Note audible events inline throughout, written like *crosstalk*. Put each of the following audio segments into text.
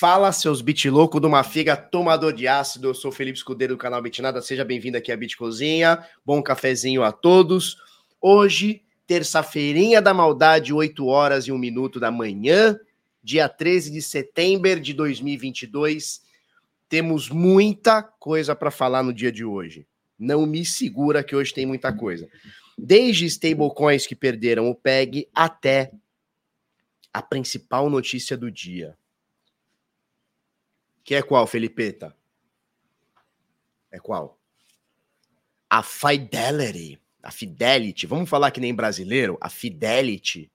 Fala, seus bit louco do Mafiga, tomador de ácido. Eu sou Felipe Escudeiro do canal Bitnada. Seja bem-vindo aqui à Bit Cozinha. Bom cafezinho a todos. Hoje, terça-feirinha da maldade, 8 horas e 1 minuto da manhã, dia 13 de setembro de 2022. Temos muita coisa para falar no dia de hoje. Não me segura que hoje tem muita coisa. Desde stablecoins que perderam o PEG até a principal notícia do dia que é qual, Felipeta? É qual? A Fidelity. A Fidelity. Vamos falar que nem brasileiro? A Fidelity,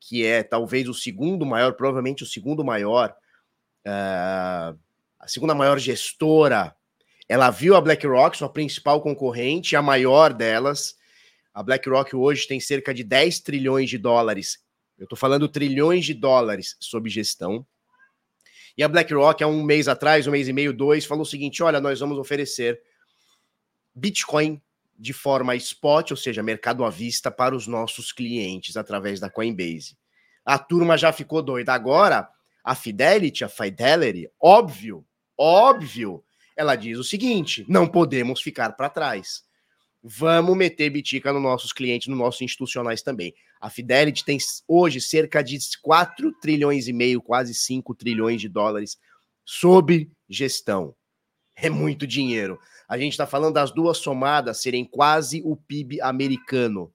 que é talvez o segundo maior, provavelmente o segundo maior, uh, a segunda maior gestora. Ela viu a BlackRock, sua principal concorrente, a maior delas. A BlackRock hoje tem cerca de 10 trilhões de dólares. Eu estou falando trilhões de dólares sob gestão. E a BlackRock, há um mês atrás, um mês e meio, dois, falou o seguinte: olha, nós vamos oferecer Bitcoin de forma spot, ou seja, mercado à vista, para os nossos clientes através da Coinbase. A turma já ficou doida. Agora, a Fidelity, a Fidelity, óbvio, óbvio, ela diz o seguinte: não podemos ficar para trás. Vamos meter bitica nos nossos clientes, nos nossos institucionais também. A Fidelity tem hoje cerca de 4 trilhões e meio, quase 5 trilhões de dólares sob gestão. É muito dinheiro. A gente está falando das duas somadas serem quase o PIB americano.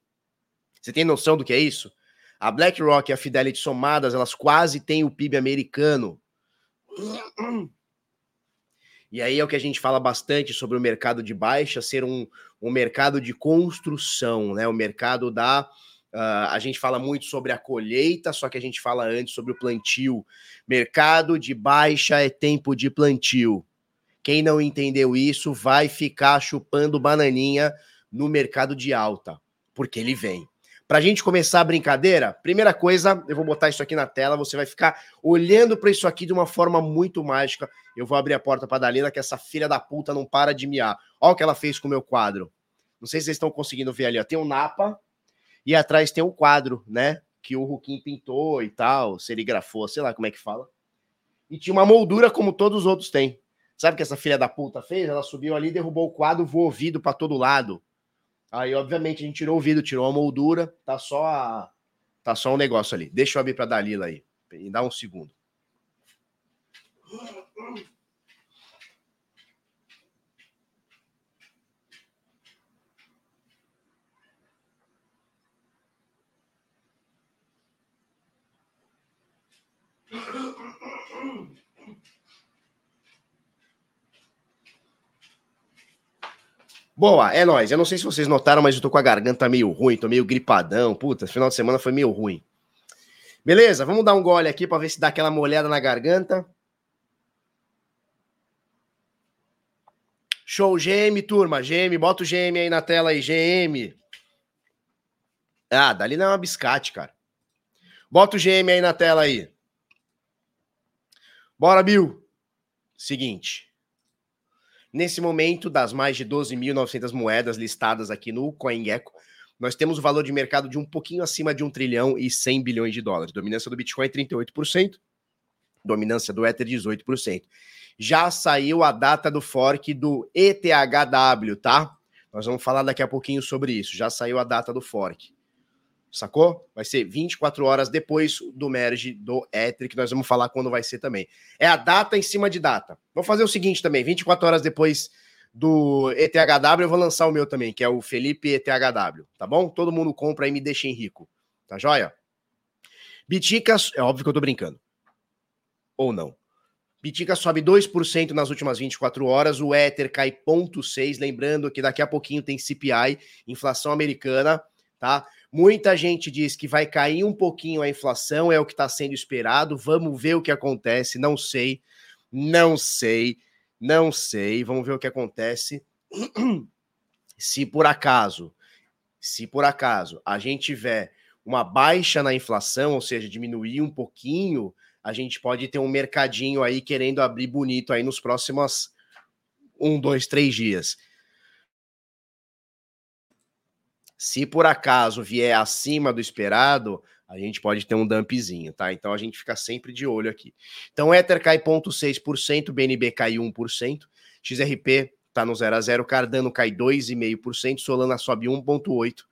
Você tem noção do que é isso? A BlackRock e a Fidelity somadas, elas quase têm o PIB americano. E aí é o que a gente fala bastante sobre o mercado de baixa ser um, um mercado de construção, né? O mercado da. Uh, a gente fala muito sobre a colheita, só que a gente fala antes sobre o plantio. Mercado de baixa é tempo de plantio. Quem não entendeu isso vai ficar chupando bananinha no mercado de alta, porque ele vem. Para a gente começar a brincadeira, primeira coisa, eu vou botar isso aqui na tela, você vai ficar olhando para isso aqui de uma forma muito mágica. Eu vou abrir a porta para a Dalila, que essa filha da puta não para de miar. Olha o que ela fez com o meu quadro. Não sei se vocês estão conseguindo ver ali, ó. Tem um Napa e atrás tem um quadro, né? Que o Ruquim pintou e tal, serigrafou, sei lá como é que fala. E tinha uma moldura como todos os outros têm. Sabe o que essa filha da puta fez? Ela subiu ali, derrubou o quadro, voou ouvido para todo lado. Aí, obviamente, a gente tirou o vidro, tirou a moldura, tá só a... tá só um negócio ali. Deixa eu abrir para Dalila aí. E dá um segundo. *coughs* *coughs* Boa, é nóis. Eu não sei se vocês notaram, mas eu tô com a garganta meio ruim, tô meio gripadão. Puta, final de semana foi meio ruim. Beleza, vamos dar um gole aqui para ver se dá aquela molhada na garganta. Show, GM, turma. GM, bota o GM aí na tela aí, GM. Ah, dali não é uma biscate, cara. Bota o GM aí na tela aí. Bora, Bill. Seguinte. Nesse momento, das mais de 12.900 moedas listadas aqui no CoinGecko, nós temos o valor de mercado de um pouquinho acima de 1 trilhão e 100 bilhões de dólares. Dominância do Bitcoin 38%, dominância do Ether 18%. Já saiu a data do fork do ETHW, tá? Nós vamos falar daqui a pouquinho sobre isso. Já saiu a data do fork sacou? Vai ser 24 horas depois do merge do Ether, que nós vamos falar quando vai ser também. É a data em cima de data. Vou fazer o seguinte também, 24 horas depois do ETHW, eu vou lançar o meu também, que é o Felipe ETHW, tá bom? Todo mundo compra e me deixa rico, tá joia? Biticas, é óbvio que eu tô brincando. Ou não. Bitica sobe 2% nas últimas 24 horas, o Ether cai 0,6%, lembrando que daqui a pouquinho tem CPI, inflação americana, tá? Muita gente diz que vai cair um pouquinho a inflação, é o que está sendo esperado. Vamos ver o que acontece. Não sei, não sei, não sei. Vamos ver o que acontece. *clears throat* Se por acaso, se por acaso a gente tiver uma baixa na inflação, ou seja, diminuir um pouquinho, a gente pode ter um mercadinho aí querendo abrir bonito aí nos próximos um, dois, três dias. Se por acaso vier acima do esperado, a gente pode ter um dumpzinho, tá? Então a gente fica sempre de olho aqui. Então Ether cai 0,6%, BNB cai 1%, XRP tá no 0 a 0, Cardano cai 2,5%, Solana sobe 1,8%,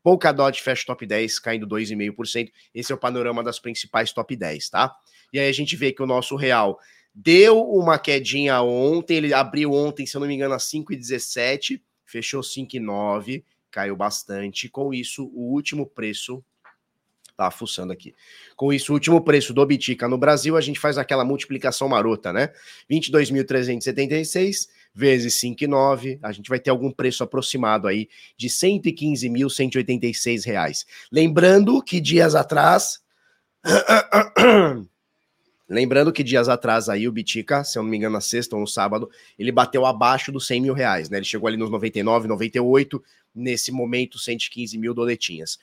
Polkadot fecha top 10, caindo 2,5%. Esse é o panorama das principais top 10, tá? E aí a gente vê que o nosso real deu uma quedinha ontem, ele abriu ontem, se eu não me engano, a 5,17, fechou 5,9, caiu bastante. Com isso, o último preço tá fuçando aqui. Com isso, o último preço do Bitica no Brasil, a gente faz aquela multiplicação marota, né? 22.376 vezes 5,9, a gente vai ter algum preço aproximado aí de 115.186 reais. Lembrando que dias atrás *coughs* Lembrando que dias atrás aí o Bitica, se eu não me engano, na sexta ou no sábado, ele bateu abaixo dos 100 mil reais, né? Ele chegou ali nos 99, 98, nesse momento 115 mil doletinhas.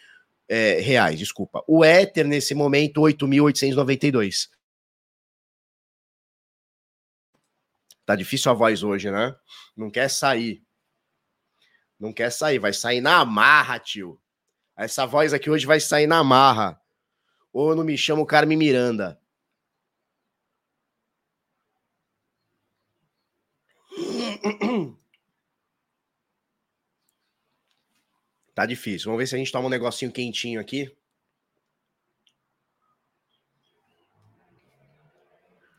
É, reais, desculpa. O Ether, nesse momento, 8.892. Tá difícil a voz hoje, né? Não quer sair. Não quer sair, vai sair na marra, tio. Essa voz aqui hoje vai sair na marra. Ou não me chamo Carmen Miranda. Tá difícil. Vamos ver se a gente toma um negocinho quentinho aqui.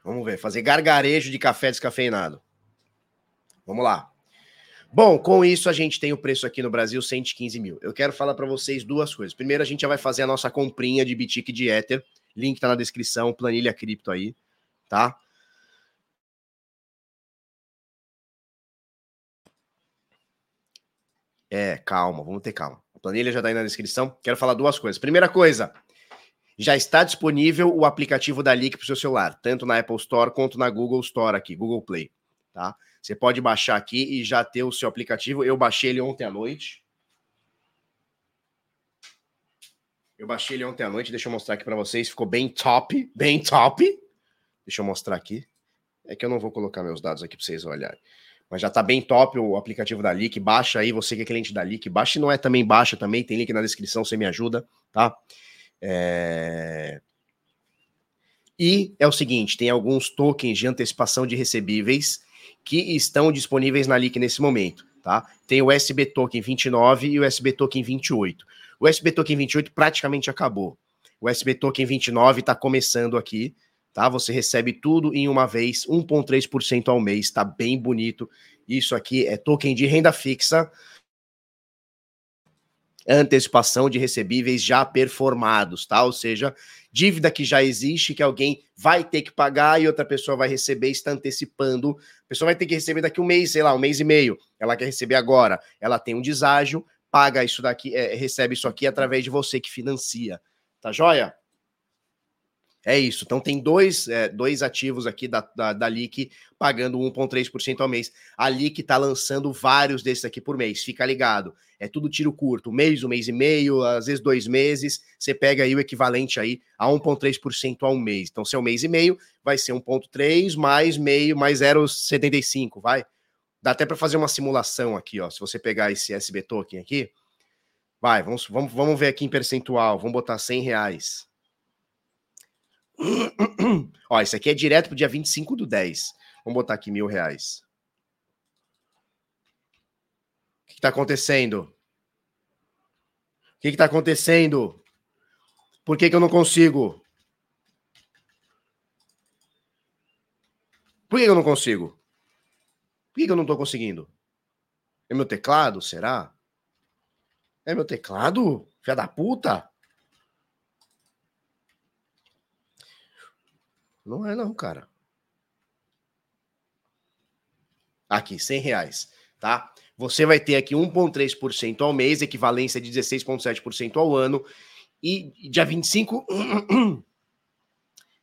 Vamos ver. Fazer gargarejo de café descafeinado. Vamos lá. Bom, com isso a gente tem o preço aqui no Brasil 115 mil. Eu quero falar para vocês duas coisas. Primeiro, a gente já vai fazer a nossa comprinha de Bitic de Ether. Link tá na descrição, planilha cripto aí, tá? É, calma, vamos ter calma. A planilha já está aí na descrição. Quero falar duas coisas. Primeira coisa, já está disponível o aplicativo da Leak para o seu celular, tanto na Apple Store quanto na Google Store aqui, Google Play, tá? Você pode baixar aqui e já ter o seu aplicativo. Eu baixei ele ontem à noite. Eu baixei ele ontem à noite, deixa eu mostrar aqui para vocês. Ficou bem top, bem top. Deixa eu mostrar aqui. É que eu não vou colocar meus dados aqui para vocês olharem mas já tá bem top o aplicativo da Leak. Baixa aí, você que é cliente da Leak. Baixa e não é também baixa também, tem link na descrição, você me ajuda, tá? É... E é o seguinte, tem alguns tokens de antecipação de recebíveis que estão disponíveis na Leak nesse momento, tá? Tem o SB Token 29 e o SB Token 28. O SB Token 28 praticamente acabou. O SB Token 29 está começando aqui, tá? Você recebe tudo em uma vez, 1,3% ao mês, tá bem bonito. Isso aqui é token de renda fixa, antecipação de recebíveis já performados, tá? Ou seja, dívida que já existe, que alguém vai ter que pagar e outra pessoa vai receber, está antecipando. A pessoa vai ter que receber daqui um mês, sei lá, um mês e meio. Ela quer receber agora. Ela tem um deságio, paga isso daqui, é, recebe isso aqui através de você que financia. Tá joia? É isso. Então tem dois, é, dois ativos aqui da, da, da LIC pagando 1,3% ao mês. A LIC está lançando vários desses aqui por mês. Fica ligado. É tudo tiro curto. Um mês, um mês e meio, às vezes dois meses. Você pega aí o equivalente aí a 1,3% ao mês. Então, seu mês e meio vai ser 1,3 mais meio, mais 0,75, vai? Dá até para fazer uma simulação aqui, ó. Se você pegar esse SB Token aqui, vai, vamos, vamos, vamos ver aqui em percentual. Vamos botar 100 reais. *clears throat* Ó, isso aqui é direto pro dia 25 do 10. Vamos botar aqui mil reais. O que, está acontecendo? O que, está acontecendo? Por que, que eu não consigo? Por que, que eu não consigo? Por que, que eu não estou conseguindo? É meu teclado? Será? É meu teclado? Filha da puta? Não é não, cara. Aqui, 100 reais, tá? Você vai ter aqui 1,3% ao mês, equivalência de 16,7% ao ano. E dia 25... *clears throat*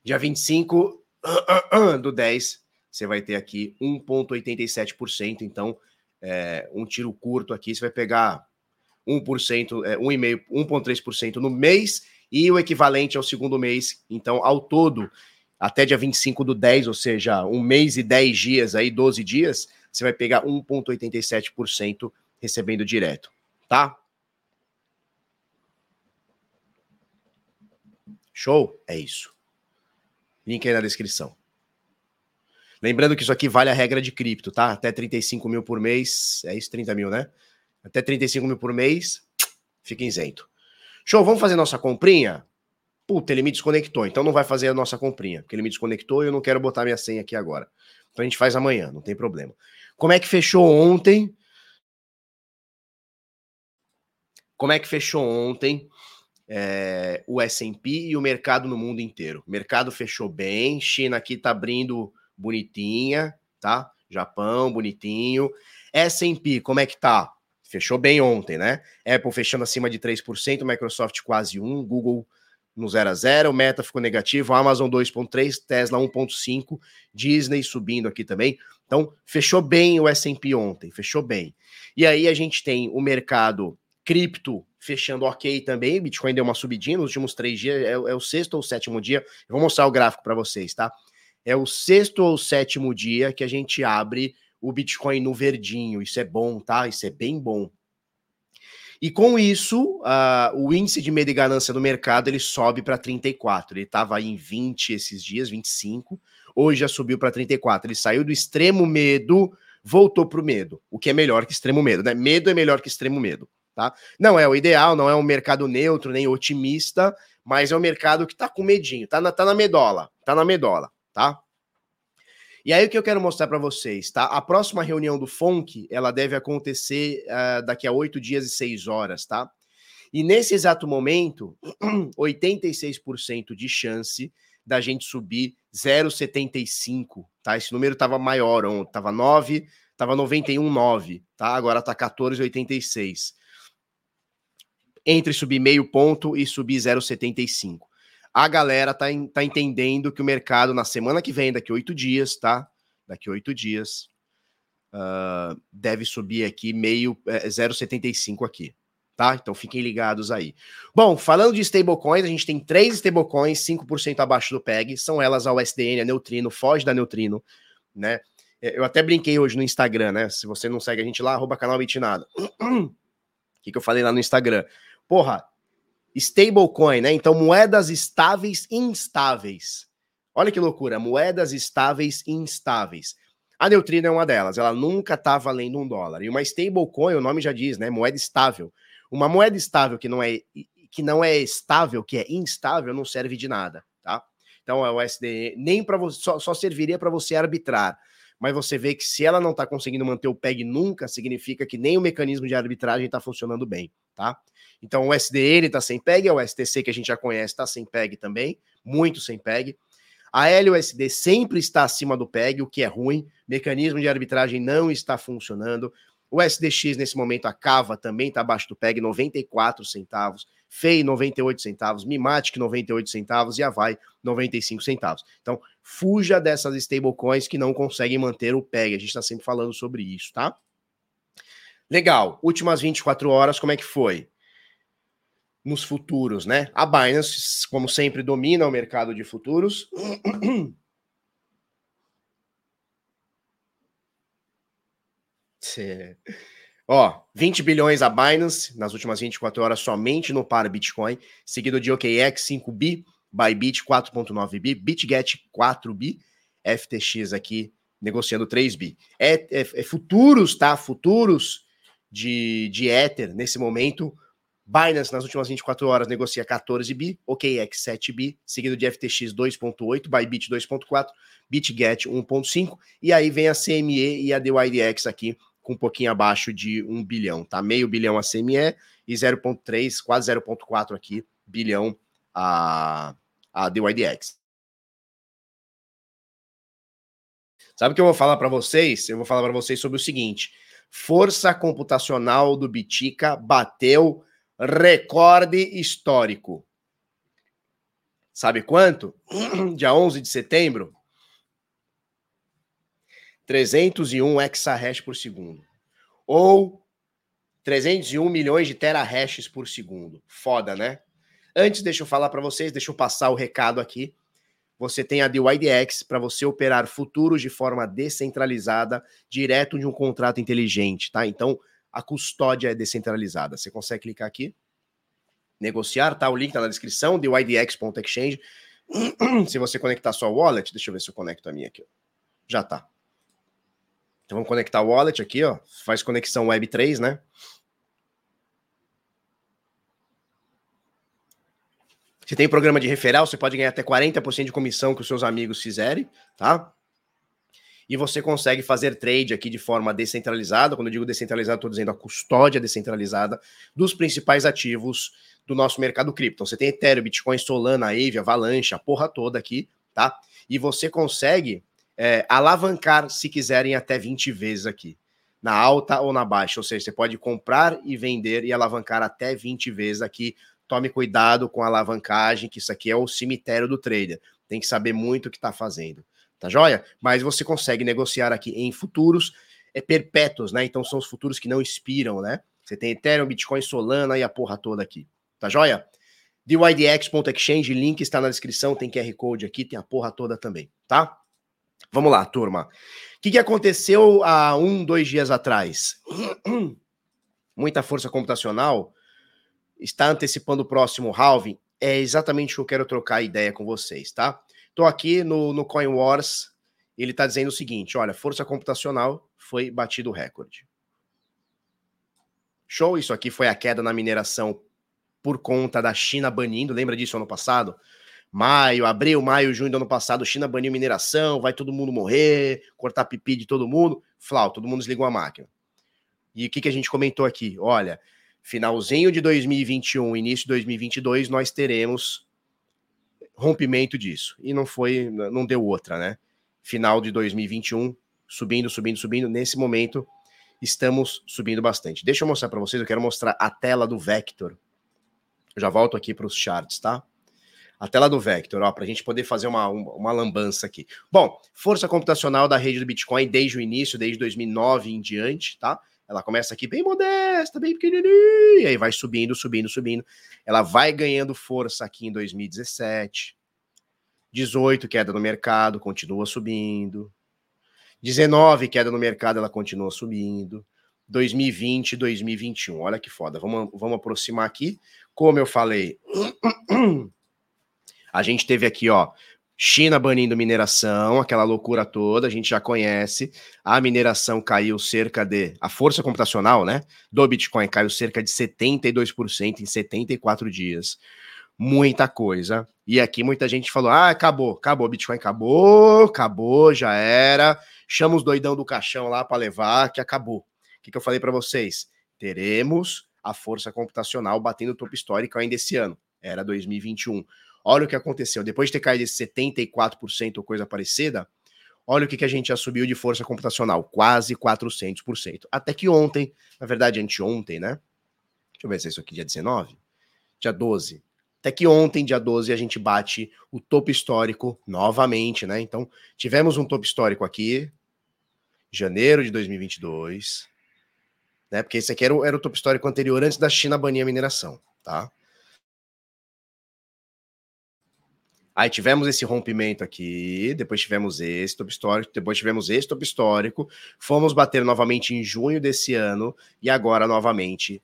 dia 25 *clears throat* do 10, você vai ter aqui 1,87%. Então, é, um tiro curto aqui, você vai pegar 1%, é, 1,5%, 1,3% no mês e o equivalente ao segundo mês. Então, ao todo, até dia 25 do 10, ou seja, um mês e 10 dias, aí 12 dias, você vai pegar 1,87% recebendo direto, tá? Show? É isso. Link aí na descrição. Lembrando que isso aqui vale a regra de cripto, tá? Até 35 mil por mês. É isso, 30 mil, né? Até 35 mil por mês, fica isento. Show, vamos fazer nossa comprinha? Puta, ele me desconectou, então não vai fazer a nossa comprinha, porque ele me desconectou e eu não quero botar minha senha aqui agora. Então a gente faz amanhã, não tem problema. Como é que fechou ontem? Como é que fechou ontem é, o S&P e o mercado no mundo inteiro? O mercado fechou bem, China aqui tá abrindo bonitinha, tá? Japão, bonitinho. S&P, como é que tá? Fechou bem ontem, né? Apple fechando acima de 3%, Microsoft quase 1%, Google no 0 a 0, Meta ficou negativo, Amazon 2.3, Tesla 1.5, Disney subindo aqui também. Então, fechou bem o S&P ontem, fechou bem. E aí a gente tem o mercado cripto fechando ok também, Bitcoin deu uma subidinha nos últimos três dias, é, é o sexto ou sétimo dia, eu vou mostrar o gráfico para vocês, tá? É o sexto ou sétimo dia que a gente abre o Bitcoin no verdinho, isso é bom, tá? Isso é bem bom. E com isso, uh, o índice de medo e ganância do mercado ele sobe para 34. Ele estava em 20 esses dias, 25. Hoje já subiu para 34. Ele saiu do extremo medo, voltou para o medo, o que é melhor que extremo medo, né? Medo é melhor que extremo medo, tá? Não é o ideal, não é um mercado neutro nem otimista, mas é um mercado que está com medinho, tá na, tá na medola, tá na medola, tá? E aí o que eu quero mostrar para vocês, tá? A próxima reunião do FONC, ela deve acontecer uh, daqui a oito dias e seis horas, tá? E nesse exato momento, *clears throat* 86% de chance da gente subir 0,75, tá? Esse número estava maior ontem, tava 9, tava 91,9, tá? Agora tá 14,86. Entre subir meio ponto e subir 0,75 a galera tá, tá entendendo que o mercado na semana que vem, daqui oito dias, tá? Daqui oito dias, uh, deve subir aqui meio é, 0,75 aqui, tá? Então fiquem ligados aí. Bom, falando de stablecoins, a gente tem três stablecoins 5% abaixo do PEG, são elas a USDN, a Neutrino, foge da Neutrino, né? É, eu até brinquei hoje no Instagram, né? Se você não segue a gente lá, arroba canal Bitnada. *clears throat* O que, que eu falei lá no Instagram? Porra, Stablecoin, né? Então, moedas estáveis e instáveis. Olha que loucura, moedas estáveis e instáveis. A Neutrino é uma delas, ela nunca está valendo um dólar. E uma stablecoin, o nome já diz, né? Moeda estável. Uma moeda estável que não é que não é estável, que é instável, não serve de nada, tá? Então, é o SDE nem para você só, só serviria para você arbitrar. Mas você vê que se ela não está conseguindo manter o PEG nunca, significa que nem o mecanismo de arbitragem está funcionando bem, tá? Então o SDN está sem PEG, é o STC que a gente já conhece está sem PEG também, muito sem PEG. A LUSD sempre está acima do PEG, o que é ruim. Mecanismo de arbitragem não está funcionando. O SDX nesse momento, a Cava também está abaixo do PEG, 94 centavos. FEI 98 centavos, Mimatic 98 centavos e a Vai 95 centavos. Então, fuja dessas stablecoins que não conseguem manter o PEG. A gente está sempre falando sobre isso, tá? Legal. Últimas 24 horas, como é que foi? nos futuros, né? A Binance, como sempre, domina o mercado de futuros. *clears throat* Ó, 20 bilhões a Binance nas últimas 24 horas somente no par Bitcoin, seguido de OKX 5 bi, Bybit 4.9 bi, BitGet 4 bi, FTX aqui negociando 3 bi. É, é, é futuros, tá? Futuros de, de Ether nesse momento Binance, nas últimas 24 horas, negocia 14 bi, OKX 7 bi, seguido de FTX 2.8, Bybit 2.4, BitGet 1.5, e aí vem a CME e a DYDX aqui, com um pouquinho abaixo de 1 bilhão, tá? Meio bilhão a CME e 0.3, quase 0.4 aqui, bilhão a, a DYDX. Sabe o que eu vou falar para vocês? Eu vou falar para vocês sobre o seguinte: força computacional do Bitica bateu recorde histórico. Sabe quanto? *clears throat* Dia 11 de setembro? 301 exahash por segundo. Ou 301 milhões de terahashes por segundo. Foda, né? Antes, deixa eu falar para vocês, deixa eu passar o recado aqui. Você tem a DYDX para você operar futuros de forma descentralizada, direto de um contrato inteligente, tá? Então, a custódia é descentralizada. Você consegue clicar aqui? negociar, tá? O link tá na descrição, dewidx.exchange. *clears throat* se você conectar sua wallet, deixa eu ver se eu conecto a minha aqui. Já tá. Então vamos conectar o wallet aqui, ó. Faz conexão Web3, né? Se tem programa de referral, você pode ganhar até 40% de comissão que os seus amigos fizerem, tá? E você consegue fazer trade aqui de forma descentralizada. Quando eu digo descentralizado, estou dizendo a custódia descentralizada dos principais ativos do nosso mercado cripto. Então, você tem Ethereum, Bitcoin, Solana, Aave, Avalanche, a porra toda aqui, tá? E você consegue é, alavancar, se quiserem, até 20 vezes aqui, na alta ou na baixa. Ou seja, você pode comprar e vender e alavancar até 20 vezes aqui tome cuidado com a alavancagem, que isso aqui é o cemitério do trader. Tem que saber muito o que está fazendo. Tá joia? Mas você consegue negociar aqui em futuros é, perpétuos, né? Então são os futuros que não expiram, né? Você tem Ethereum, Bitcoin, Solana e a porra toda aqui. Tá joia? dydx.exchange, link está na descrição, tem QR Code aqui, tem a porra toda também, tá? Vamos lá, turma. O que, que aconteceu há um, dois dias atrás? *clears throat* Muita força computacional está antecipando o próximo halving, é exatamente o que eu quero trocar ideia com vocês, tá? Estou aqui no, no Coin Wars, ele está dizendo o seguinte: olha, força computacional foi batido o recorde. Show, isso aqui foi a queda na mineração por conta da China banindo, lembra disso ano passado? Maio, abril, maio, junho do ano passado, China baniu mineração, vai todo mundo morrer, cortar pipi de todo mundo, flau, todo mundo desligou a máquina. E o que, que a gente comentou aqui? Olha, finalzinho de 2021, início de 2022, nós teremos rompimento disso. E não foi, não deu outra, né? Final de 2021, subindo, subindo, subindo. Nesse momento, estamos subindo bastante. Deixa eu mostrar para vocês, eu quero mostrar a tela do Vector. Eu já volto aqui para os charts, tá? A tela do Vector, ó, para a gente poder fazer uma, uma lambança aqui. Bom, força computacional da rede do Bitcoin desde o início, desde 2009 em diante, tá? Ela começa aqui bem modesta, bem pequenininha, e aí vai subindo, subindo, subindo. Ela vai ganhando força aqui em 2017. 18, queda no mercado, continua subindo. 19, queda no mercado, ela continua subindo. 2020, 2021. Olha que foda. Vamos, vamos aproximar aqui. Como eu falei, *clears throat* a gente teve aqui, ó, China banindo mineração, aquela loucura toda, a gente já conhece. A mineração caiu cerca de. A força computacional, né? Do Bitcoin caiu cerca de 72% em 74 dias. Muita coisa. E aqui muita gente falou: ah, acabou, acabou, Bitcoin acabou, acabou, já era. Chama os doidão do caixão lá para levar, que acabou. O que, que eu falei para vocês? Teremos a força computacional batendo o topo histórico ainda esse ano. Era 2021. Olha o que aconteceu. Depois de ter caído esse 74% ou coisa parecida, olha o que, que a gente já subiu de força computacional, quase 400%. Até que ontem, na verdade, anteontem, né? Deixa eu ver se é isso aqui, dia 19? Dia 12. Até que ontem, dia 12, a gente bate o topo histórico novamente, né? Então, tivemos um topo histórico aqui, janeiro de 2022, né? Porque esse aqui era o, era o topo histórico anterior, antes da China banir a mineração, tá? Aí tivemos esse rompimento aqui, depois tivemos esse top histórico, depois tivemos esse top histórico, fomos bater novamente em junho desse ano e agora novamente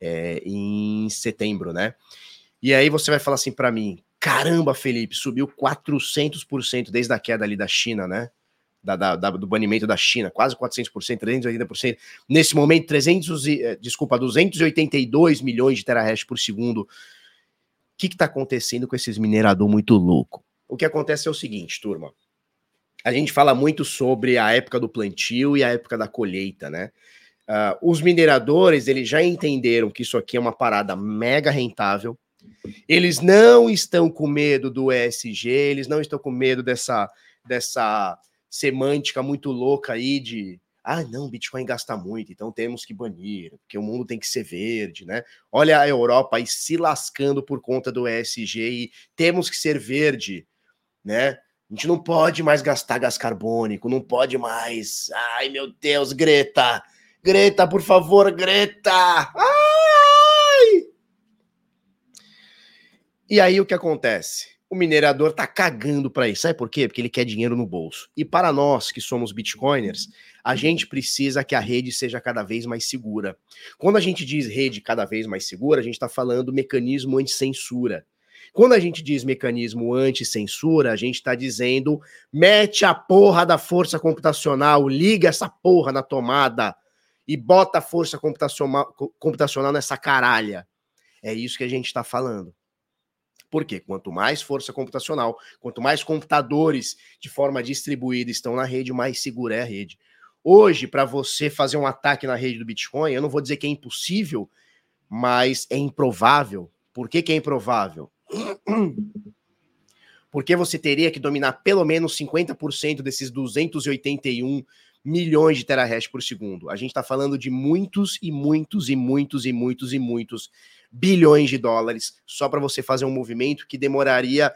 é, em setembro, né? E aí você vai falar assim para mim, caramba, Felipe, subiu 400% desde a queda ali da China, né? Da, da, da, do banimento da China, quase 400%, 380%. Nesse momento, 300 e, eh, desculpa, 282 milhões de terahash por segundo que está acontecendo com esses minerador muito louco? O que acontece é o seguinte, turma. A gente fala muito sobre a época do plantio e a época da colheita, né? Uh, os mineradores, eles já entenderam que isso aqui é uma parada mega rentável. Eles não estão com medo do ESG, eles não estão com medo dessa, dessa semântica muito louca aí de ah, não, Bitcoin gasta muito, então temos que banir, porque o mundo tem que ser verde, né? Olha a Europa aí se lascando por conta do ESG e temos que ser verde, né? A gente não pode mais gastar gás carbônico, não pode mais. Ai, meu Deus, Greta! Greta, por favor, Greta! Ai! E aí o que acontece? o minerador tá cagando para isso. Sabe por quê? Porque ele quer dinheiro no bolso. E para nós que somos bitcoiners, a gente precisa que a rede seja cada vez mais segura. Quando a gente diz rede cada vez mais segura, a gente está falando mecanismo anti-censura. Quando a gente diz mecanismo anti-censura, a gente está dizendo mete a porra da força computacional, liga essa porra na tomada e bota a força computacional, computacional nessa caralha. É isso que a gente está falando. Porque quanto mais força computacional, quanto mais computadores de forma distribuída estão na rede, mais segura é a rede. Hoje, para você fazer um ataque na rede do Bitcoin, eu não vou dizer que é impossível, mas é improvável. Por que, que é improvável? *clears throat* Porque você teria que dominar pelo menos 50% desses 281 milhões de terahash por segundo. A gente está falando de muitos e muitos e muitos e muitos e muitos bilhões de dólares só para você fazer um movimento que demoraria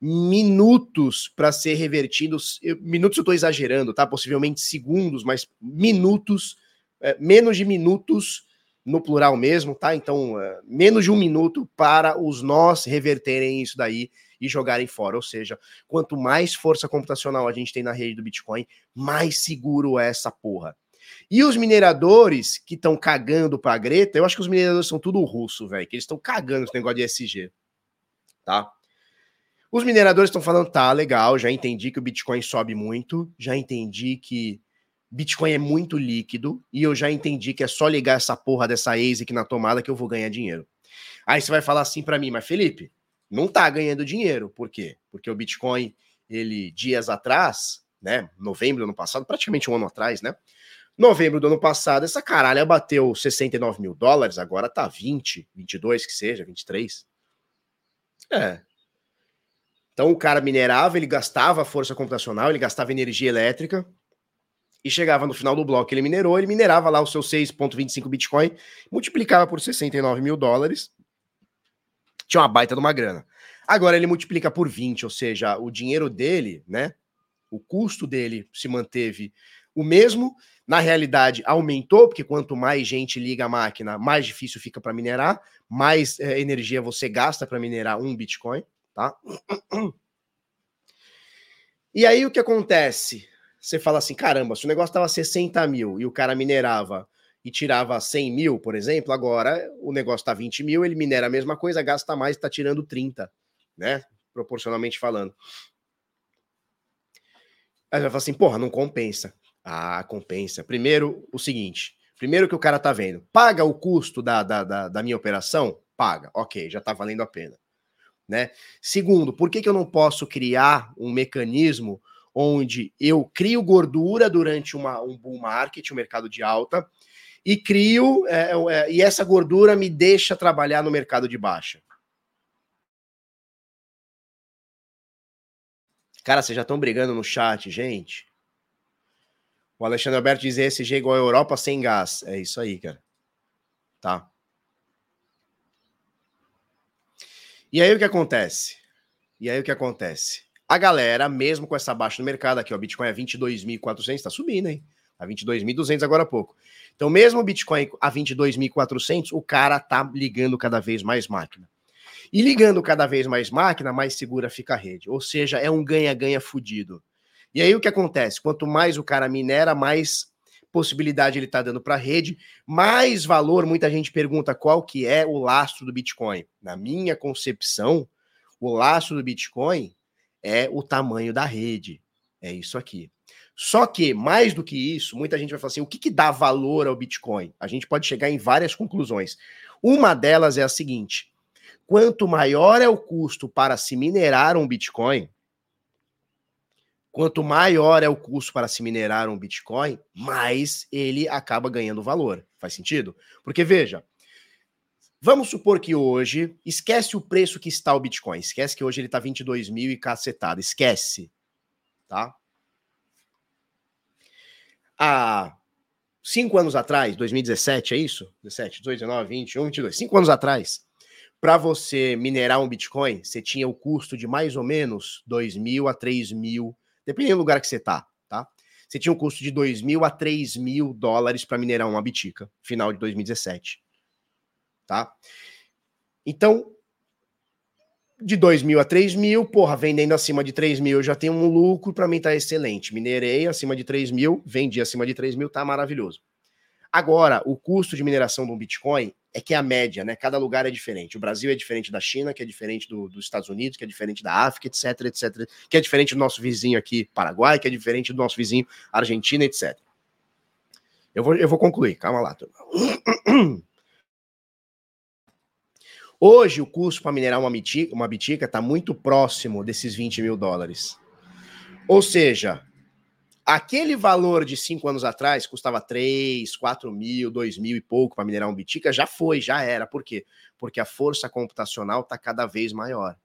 minutos para ser revertido. Minutos eu estou exagerando, tá? Possivelmente segundos, mas minutos, é, menos de minutos no plural mesmo, tá? Então, é, menos de um minuto para os nós reverterem isso daí e jogarem fora. Ou seja, quanto mais força computacional a gente tem na rede do Bitcoin, mais seguro é essa porra. E os mineradores que estão cagando pra Greta, eu acho que os mineradores são tudo russo, velho, que eles estão cagando esse negócio de SG, tá? Os mineradores estão falando, tá, legal, já entendi que o Bitcoin sobe muito, já entendi que Bitcoin é muito líquido e eu já entendi que é só ligar essa porra dessa ASIC na tomada que eu vou ganhar dinheiro. Aí você vai falar assim para mim, mas Felipe, não tá ganhando dinheiro. Por quê? Porque o Bitcoin, ele dias atrás, né, novembro do ano passado, praticamente um ano atrás, né, Novembro do ano passado, essa caralha bateu 69 mil dólares, agora tá 20, 22 que seja, 23. É. Então o cara minerava, ele gastava força computacional, ele gastava energia elétrica, e chegava no final do bloco, ele minerou, ele minerava lá o seu 6,25 Bitcoin, multiplicava por 69 mil dólares, tinha uma baita de uma grana. Agora ele multiplica por 20, ou seja, o dinheiro dele, né? O custo dele se manteve o mesmo, na realidade, aumentou, porque quanto mais gente liga a máquina, mais difícil fica para minerar, mais é, energia você gasta para minerar um Bitcoin, tá? E aí o que acontece? Você fala assim, caramba, se o negócio estava 60 mil e o cara minerava e tirava 100 mil, por exemplo, agora o negócio está 20 mil, ele minera a mesma coisa, gasta mais, está tirando 30, né? Proporcionalmente falando. Aí vai falar assim, porra, não compensa. Ah, compensa. Primeiro, o seguinte. Primeiro que o cara tá vendo. Paga o custo da, da, da, da minha operação? Paga. Ok, já tá valendo a pena. Né? Segundo, por que, que eu não posso criar um mecanismo onde eu crio gordura durante uma, um bull market, um mercado de alta, e crio, é, é, e essa gordura me deixa trabalhar no mercado de baixa? Cara, vocês já estão brigando no chat, gente. O Alexandre Alberto diz ESG igual a Europa sem gás. É isso aí, cara. Tá. E aí o que acontece? E aí o que acontece? A galera, mesmo com essa baixa no mercado aqui, ó, Bitcoin é 22.400, tá subindo, hein? A 22.200 agora há pouco. Então, mesmo o Bitcoin a 22.400, o cara tá ligando cada vez mais máquina. E ligando cada vez mais máquina, mais segura fica a rede. Ou seja, é um ganha-ganha fudido. E aí o que acontece? Quanto mais o cara minera, mais possibilidade ele está dando para a rede, mais valor. Muita gente pergunta qual que é o lastro do Bitcoin. Na minha concepção, o lastro do Bitcoin é o tamanho da rede. É isso aqui. Só que, mais do que isso, muita gente vai falar assim: o que, que dá valor ao Bitcoin? A gente pode chegar em várias conclusões. Uma delas é a seguinte: quanto maior é o custo para se minerar um Bitcoin, Quanto maior é o custo para se minerar um Bitcoin, mais ele acaba ganhando valor. Faz sentido? Porque veja, vamos supor que hoje, esquece o preço que está o Bitcoin, esquece que hoje ele está 22 mil e cacetado, esquece, tá? Há cinco anos atrás, 2017, é isso? 17, 18, 19, 21, 22, cinco anos atrás, para você minerar um Bitcoin, você tinha o custo de mais ou menos 2 mil a 3 mil dependendo do lugar que você tá, tá? Você tinha um custo de 2 mil a 3 mil dólares para minerar uma bitica, final de 2017, tá? Então, de 2 mil a 3 mil, porra, vendendo acima de 3 mil eu já tenho um lucro, para mim tá excelente. Minerei acima de 3 mil, vendi acima de 3 mil, tá maravilhoso. Agora, o custo de mineração de um Bitcoin é que é a média, né? Cada lugar é diferente. O Brasil é diferente da China, que é diferente do, dos Estados Unidos, que é diferente da África, etc, etc, que é diferente do nosso vizinho aqui, Paraguai, que é diferente do nosso vizinho, Argentina, etc. Eu vou, eu vou concluir, calma lá. Turma. *clears throat* Hoje, o custo para minerar uma bitica uma bitica está muito próximo desses 20 mil dólares. Ou seja, aquele valor de cinco anos atrás custava 3, 4 mil, 2 mil e pouco para minerar um bitica, já foi, já era. Por quê? Porque a força computacional está cada vez maior.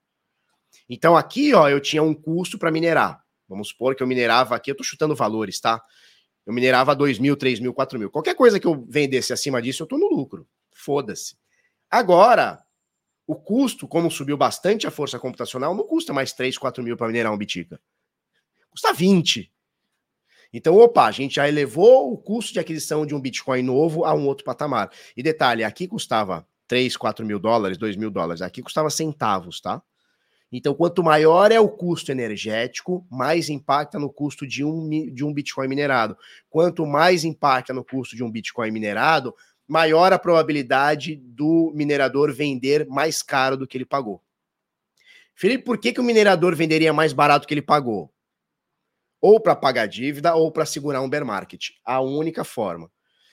Então aqui, ó, eu tinha um custo para minerar. Vamos supor que eu minerava aqui, eu estou chutando valores, tá? Eu minerava 2 mil, 3 mil, 4 mil. Qualquer coisa que eu vendesse acima disso, eu estou no lucro. Foda-se. Agora, o custo, como subiu bastante a força computacional, não custa mais 3, 4 mil para minerar um Bitica. Custa 20. Então, opa, a gente já elevou o custo de aquisição de um Bitcoin novo a um outro patamar. E detalhe, aqui custava 3, 4 mil dólares, 2 mil dólares. Aqui custava centavos, tá? Então, quanto maior é o custo energético, mais impacta no custo de um, de um Bitcoin minerado. Quanto mais impacta no custo de um Bitcoin minerado, maior a probabilidade do minerador vender mais caro do que ele pagou. Felipe, por que, que o minerador venderia mais barato que ele pagou? Ou para pagar dívida ou para segurar um bear market. A única forma.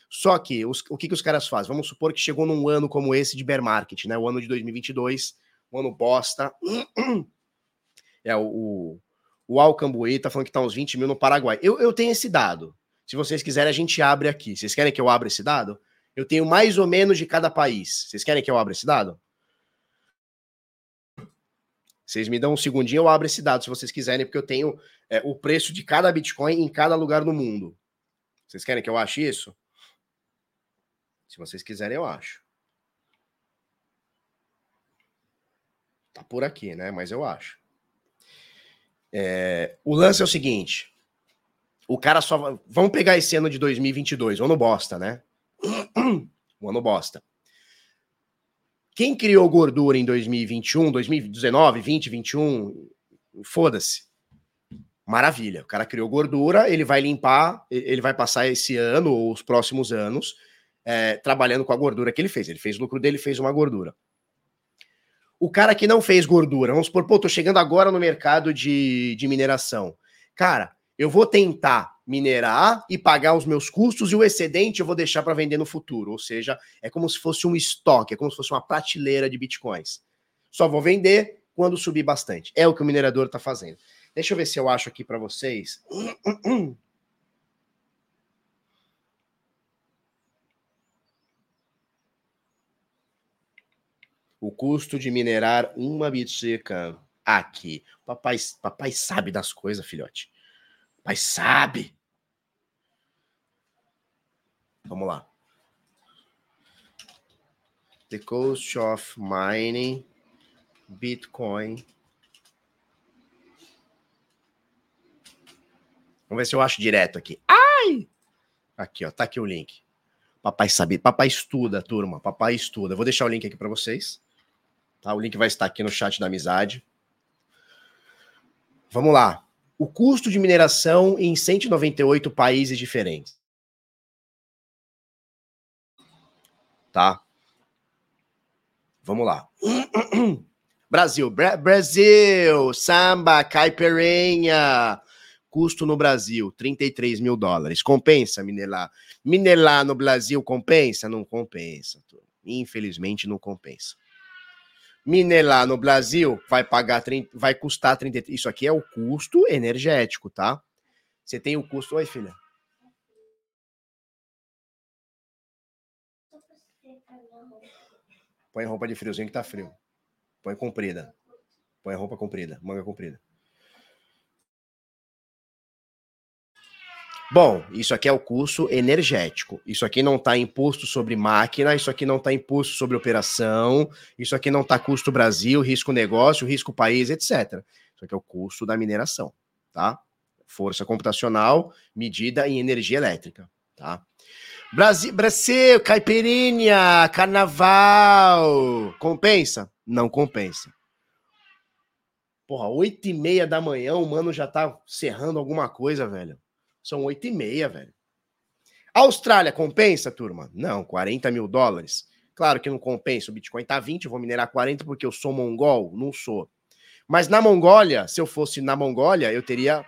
Só que os, o que, que os caras fazem? Vamos supor que chegou num ano como esse de bear market, né? O ano de 2022, um ano bosta. *clears throat* É o, o, o Alcambuí tá falando que tá uns 20 mil no Paraguai. Eu, eu tenho esse dado. Se vocês quiserem, a gente abre aqui. Vocês querem que eu abra esse dado? Eu tenho mais ou menos de cada país. Vocês querem que eu abra esse dado? Vocês me dão um segundinho, eu abro esse dado se vocês quiserem, porque eu tenho é, o preço de cada Bitcoin em cada lugar do mundo. Vocês querem que eu ache isso? Se vocês quiserem, eu acho. Tá por aqui, né? Mas eu acho. É, o lance é o seguinte: o cara só. Vamos pegar esse ano de 2022, ou no bosta, né? *clears throat* um ano bosta. Quem criou gordura em 2021, 2019, 20, 21, foda-se. Maravilha. O cara criou gordura, ele vai limpar, ele vai passar esse ano ou os próximos anos é, trabalhando com a gordura que ele fez. Ele fez o lucro dele, fez uma gordura. O cara que não fez gordura, vamos supor, pô, tô chegando agora no mercado de, de mineração. Cara, eu vou tentar minerar e pagar os meus custos e o excedente eu vou deixar para vender no futuro. Ou seja, é como se fosse um estoque, é como se fosse uma prateleira de bitcoins. Só vou vender quando subir bastante. É o que o minerador está fazendo. Deixa eu ver se eu acho aqui para vocês. O custo de minerar uma bitcoin aqui. Papai, papai sabe das coisas, filhote. Papai sabe. Vamos lá. The cost of mining Bitcoin. Vamos ver se eu acho direto aqui. Ai! Aqui, ó, tá aqui o link. Papai sabe, papai estuda, turma, papai estuda. Vou deixar o link aqui para vocês. Tá? O link vai estar aqui no chat da amizade. Vamos lá. O custo de mineração em 198 países diferentes. Tá? Vamos lá. *clears throat* Brasil, Bra Brasil, samba, caipirinha. Custo no Brasil, 33 mil dólares. Compensa, Minelar? Minelar no Brasil compensa? Não compensa. Infelizmente, não compensa. Minelar no Brasil vai pagar, vai custar 33. Isso aqui é o custo energético, tá? Você tem o custo. Oi, filha. Põe roupa de friozinho que tá frio. Põe comprida. Põe roupa comprida, manga comprida. Bom, isso aqui é o custo energético. Isso aqui não está imposto sobre máquina, isso aqui não está imposto sobre operação, isso aqui não está custo Brasil, risco negócio, risco país, etc. Isso aqui é o custo da mineração, tá? Força computacional medida em energia elétrica, tá? Brasil, Brasil, caipirinha, carnaval. Compensa? Não compensa. Porra, 8 e meia da manhã, o mano já tá serrando alguma coisa, velho. São 8 e meia, velho. Austrália compensa, turma? Não, 40 mil dólares. Claro que não compensa. O Bitcoin tá 20, eu vou minerar 40 porque eu sou mongol? Não sou. Mas na Mongólia, se eu fosse na Mongólia, eu teria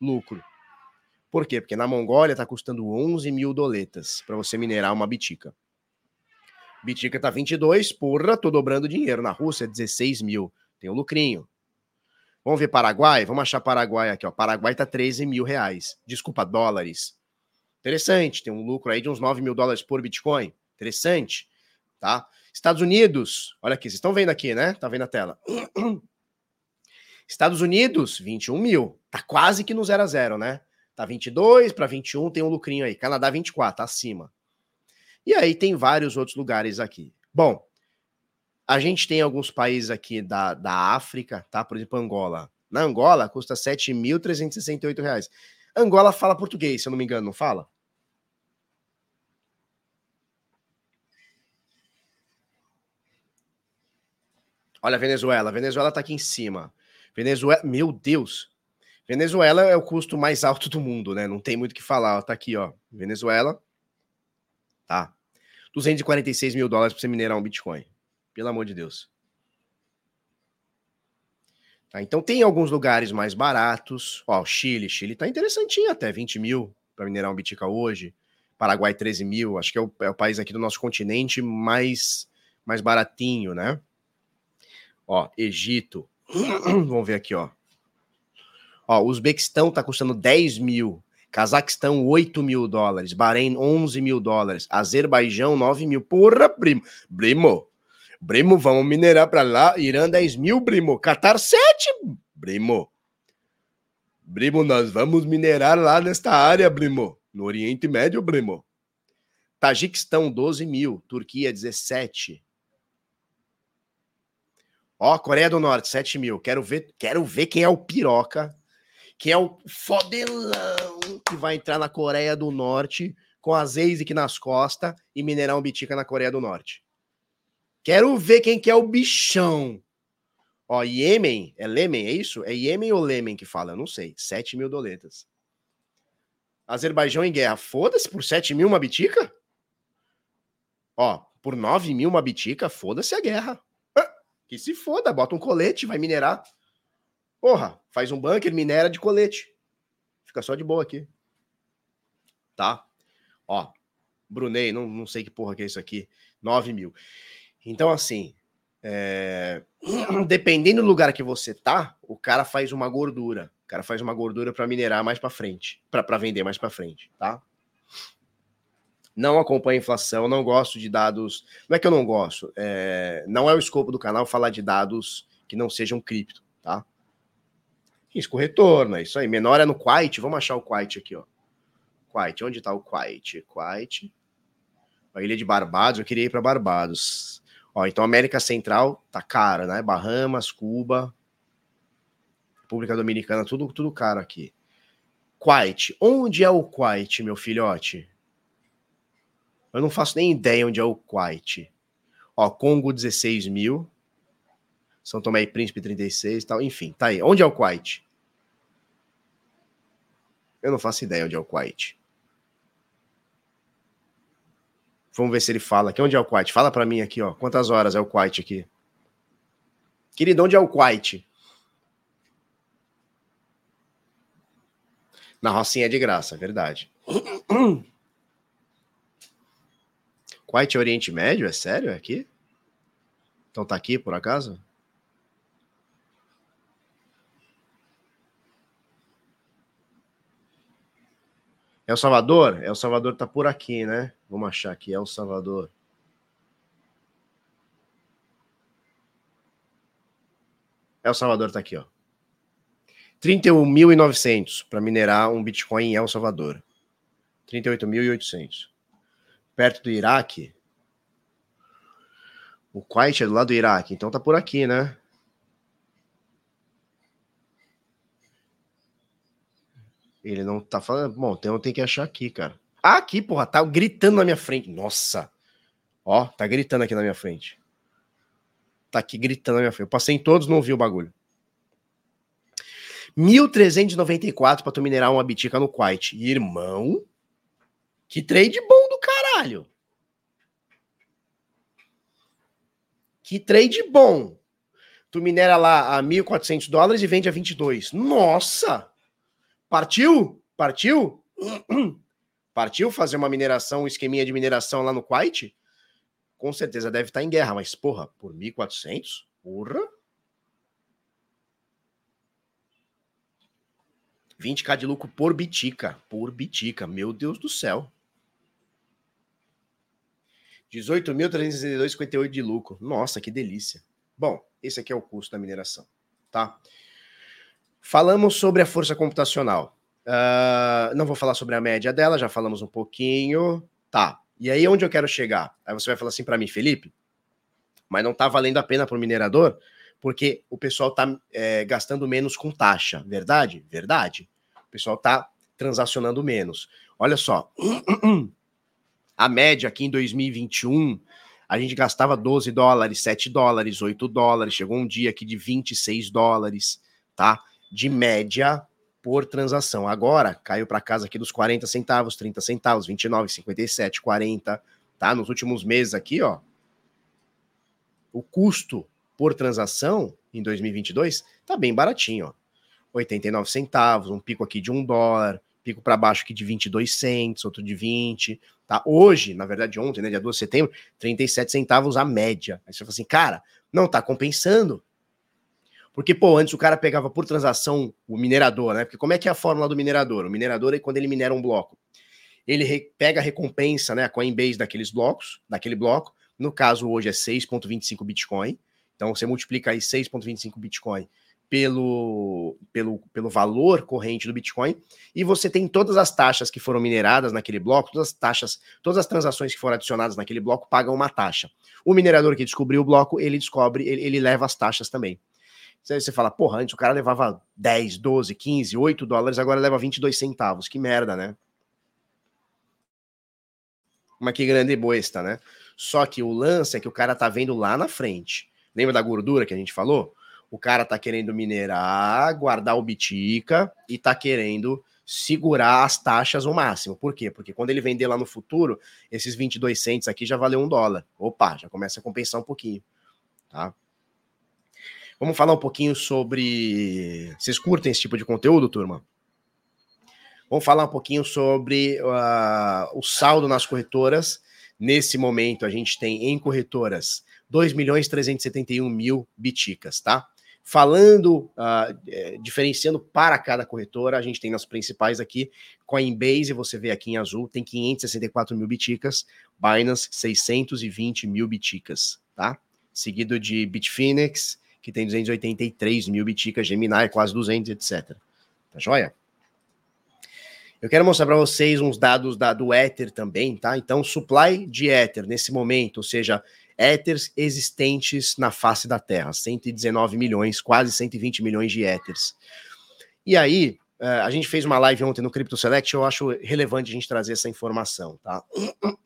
lucro. Por quê? Porque na Mongólia tá custando 11 mil doletas para você minerar uma bitica. Bitica tá 22, porra, tô dobrando dinheiro. Na Rússia, 16 mil. Tem o um lucrinho. Vamos ver Paraguai? Vamos achar Paraguai aqui, ó. Paraguai tá 13 mil reais. Desculpa, dólares. Interessante, tem um lucro aí de uns 9 mil dólares por Bitcoin. Interessante, tá? Estados Unidos, olha aqui, vocês estão vendo aqui, né? Tá vendo a tela. *clears throat* Estados Unidos, 21 mil. Tá quase que no 0 a 0, né? Tá 22 para 21, tem um lucrinho aí. Canadá, 24, tá acima. E aí tem vários outros lugares aqui. Bom, a gente tem alguns países aqui da, da África, tá? Por exemplo, Angola. Na Angola custa 7.368 reais. Angola fala português, se eu não me engano, não fala? Olha a Venezuela. A Venezuela tá aqui em cima. Venezuela, meu Deus. Venezuela é o custo mais alto do mundo, né? Não tem muito o que falar. Tá aqui, ó. Venezuela. Tá. 246 mil dólares para você minerar um Bitcoin. Pelo amor de Deus. Tá, então tem alguns lugares mais baratos. Ó, Chile. Chile tá interessantinho até. 20 mil para minerar um Bitcoin hoje. Paraguai, 13 mil. Acho que é o, é o país aqui do nosso continente mais, mais baratinho, né? Ó, Egito. *clears throat* Vamos ver aqui, ó. Ó, Uzbequistão tá custando 10 mil. Cazaquistão, 8 mil dólares. Bahrein, 11 mil dólares. Azerbaijão, 9 mil. Porra, primo. Primo. Primo, vamos minerar pra lá. Irã, 10 mil, primo. Qatar, 7. Primo. Primo, nós vamos minerar lá nesta área, primo. No Oriente Médio, primo. Tajiquistão, 12 mil. Turquia, 17. Ó, Coreia do Norte, 7 mil. Quero ver, quero ver quem é o piroca, quem é o fodelão que vai entrar na Coreia do Norte com a Zeizik nas costas e minerar um bitica na Coreia do Norte. Quero ver quem que é o bichão. Ó, Yemen, é Lemen, é isso? É Yemen ou Lemen que fala? Eu não sei. 7 mil doletas. Azerbaijão em guerra. Foda-se, por 7 mil uma bitica? Ó, por 9 mil uma bitica, foda-se a guerra. Que se foda, bota um colete, vai minerar. Porra, faz um bunker, minera de colete. Fica só de boa aqui. Tá? Ó, Brunei, não, não sei que porra que é isso aqui. 9 mil. Então, assim, é... *clears throat* dependendo do lugar que você tá, o cara faz uma gordura. O cara faz uma gordura para minerar mais para frente, para vender mais para frente, tá? não acompanho a inflação, não gosto de dados. Não é que eu não gosto, é, não é o escopo do canal falar de dados que não sejam cripto, tá? Risco retorno, é isso aí. Menor é no Quite, vamos achar o Quite aqui, ó. Quite, onde tá o Quite? Quite. A ilha de Barbados, eu queria ir para Barbados. Ó, então América Central tá cara, né? Bahamas, Cuba, República Dominicana, tudo, tudo caro aqui. Quite, onde é o Quite, meu filhote? Eu não faço nem ideia onde é o Quite. Ó, Congo 16 mil. São Tomé e Príncipe 36 e tal. Enfim, tá aí. Onde é o Quite? Eu não faço ideia onde é o Quite. Vamos ver se ele fala aqui. Onde é o Quite? Fala para mim aqui, ó. Quantas horas é o Quite aqui? Querido, onde é o Quite? Na Rocinha é de graça, é verdade. Kuwait é Oriente Médio? É sério? É aqui? Então tá aqui, por acaso? El Salvador? El Salvador tá por aqui, né? Vamos achar aqui, El Salvador. El Salvador tá aqui, ó. 31.900 para minerar um Bitcoin em El Salvador. 38.800 perto do Iraque. O Kuwait é do lado do Iraque, então tá por aqui, né? Ele não tá falando. Bom, então tem que achar aqui, cara. Ah, aqui, porra, tá gritando na minha frente. Nossa! Ó, tá gritando aqui na minha frente. Tá aqui gritando na minha frente. Eu passei em todos, não vi o bagulho. 1.394 para tu minerar uma bitica no Quite. Irmão, que trade bom do caralho. Que trade bom. Tu minera lá a 1.400 dólares e vende a 22. Nossa! Partiu? Partiu? *clears throat* Partiu fazer uma mineração, um esqueminha de mineração lá no Quite? Com certeza deve estar em guerra, mas porra, por 1.400? Porra! 20k de lucro por bitica. Por bitica. Meu Deus do céu. 18.362,58 de lucro. Nossa, que delícia. Bom, esse aqui é o custo da mineração, tá? Falamos sobre a força computacional. Uh, não vou falar sobre a média dela, já falamos um pouquinho. Tá. E aí, onde eu quero chegar? Aí você vai falar assim para mim, Felipe, mas não tá valendo a pena para o minerador, porque o pessoal tá é, gastando menos com taxa. Verdade? Verdade. O pessoal tá transacionando menos. Olha só. *clears throat* A média aqui em 2021, a gente gastava 12 dólares, 7 dólares, 8 dólares, chegou um dia aqui de 26 dólares, tá? De média por transação. Agora caiu para casa aqui dos 40 centavos, 30 centavos, 29, 57, 40, tá? Nos últimos meses aqui, ó, o custo por transação em 2022 tá bem baratinho, ó. 89 centavos, um pico aqui de 1 dólar, pico para baixo aqui de 22 centos, outro de 20, tá? Hoje, na verdade ontem, né, dia 12 de setembro, 37 centavos a média. Aí você fala assim, cara, não tá compensando. Porque, pô, antes o cara pegava por transação o minerador, né? Porque como é que é a fórmula do minerador? O minerador é quando ele minera um bloco. Ele re pega a recompensa, né? A Coinbase daqueles blocos, daquele bloco. No caso, hoje é 6,25 Bitcoin. Então, você multiplica aí 6,25 Bitcoin pelo, pelo, pelo valor corrente do Bitcoin, e você tem todas as taxas que foram mineradas naquele bloco, todas as taxas, todas as transações que foram adicionadas naquele bloco pagam uma taxa. O minerador que descobriu o bloco, ele descobre, ele, ele leva as taxas também. Você fala, porra, antes o cara levava 10, 12, 15, 8 dólares, agora leva 22 centavos. Que merda, né? Mas que grande boesta, né? Só que o lance é que o cara tá vendo lá na frente. Lembra da gordura que a gente falou? O cara tá querendo minerar, guardar o bitica e tá querendo segurar as taxas ao máximo. Por quê? Porque quando ele vender lá no futuro, esses 22 centos aqui já valeu um dólar. Opa, já começa a compensar um pouquinho, tá? Vamos falar um pouquinho sobre. Vocês curtem esse tipo de conteúdo, turma? Vamos falar um pouquinho sobre uh, o saldo nas corretoras. Nesse momento, a gente tem em corretoras 2 milhões 371 mil biticas, tá? Falando, uh, diferenciando para cada corretora, a gente tem nas principais aqui, Coinbase, você vê aqui em azul, tem 564 mil biticas, Binance 620 mil biticas, tá? Seguido de Bitfinex, que tem 283 mil biticas, Gemini quase 200, etc. Tá joia? Eu quero mostrar para vocês uns dados da, do Ether também, tá? Então, supply de Ether nesse momento, ou seja, Ethers existentes na face da Terra, 119 milhões, quase 120 milhões de Ethers. E aí, eh, a gente fez uma live ontem no Crypto Select, eu acho relevante a gente trazer essa informação, tá?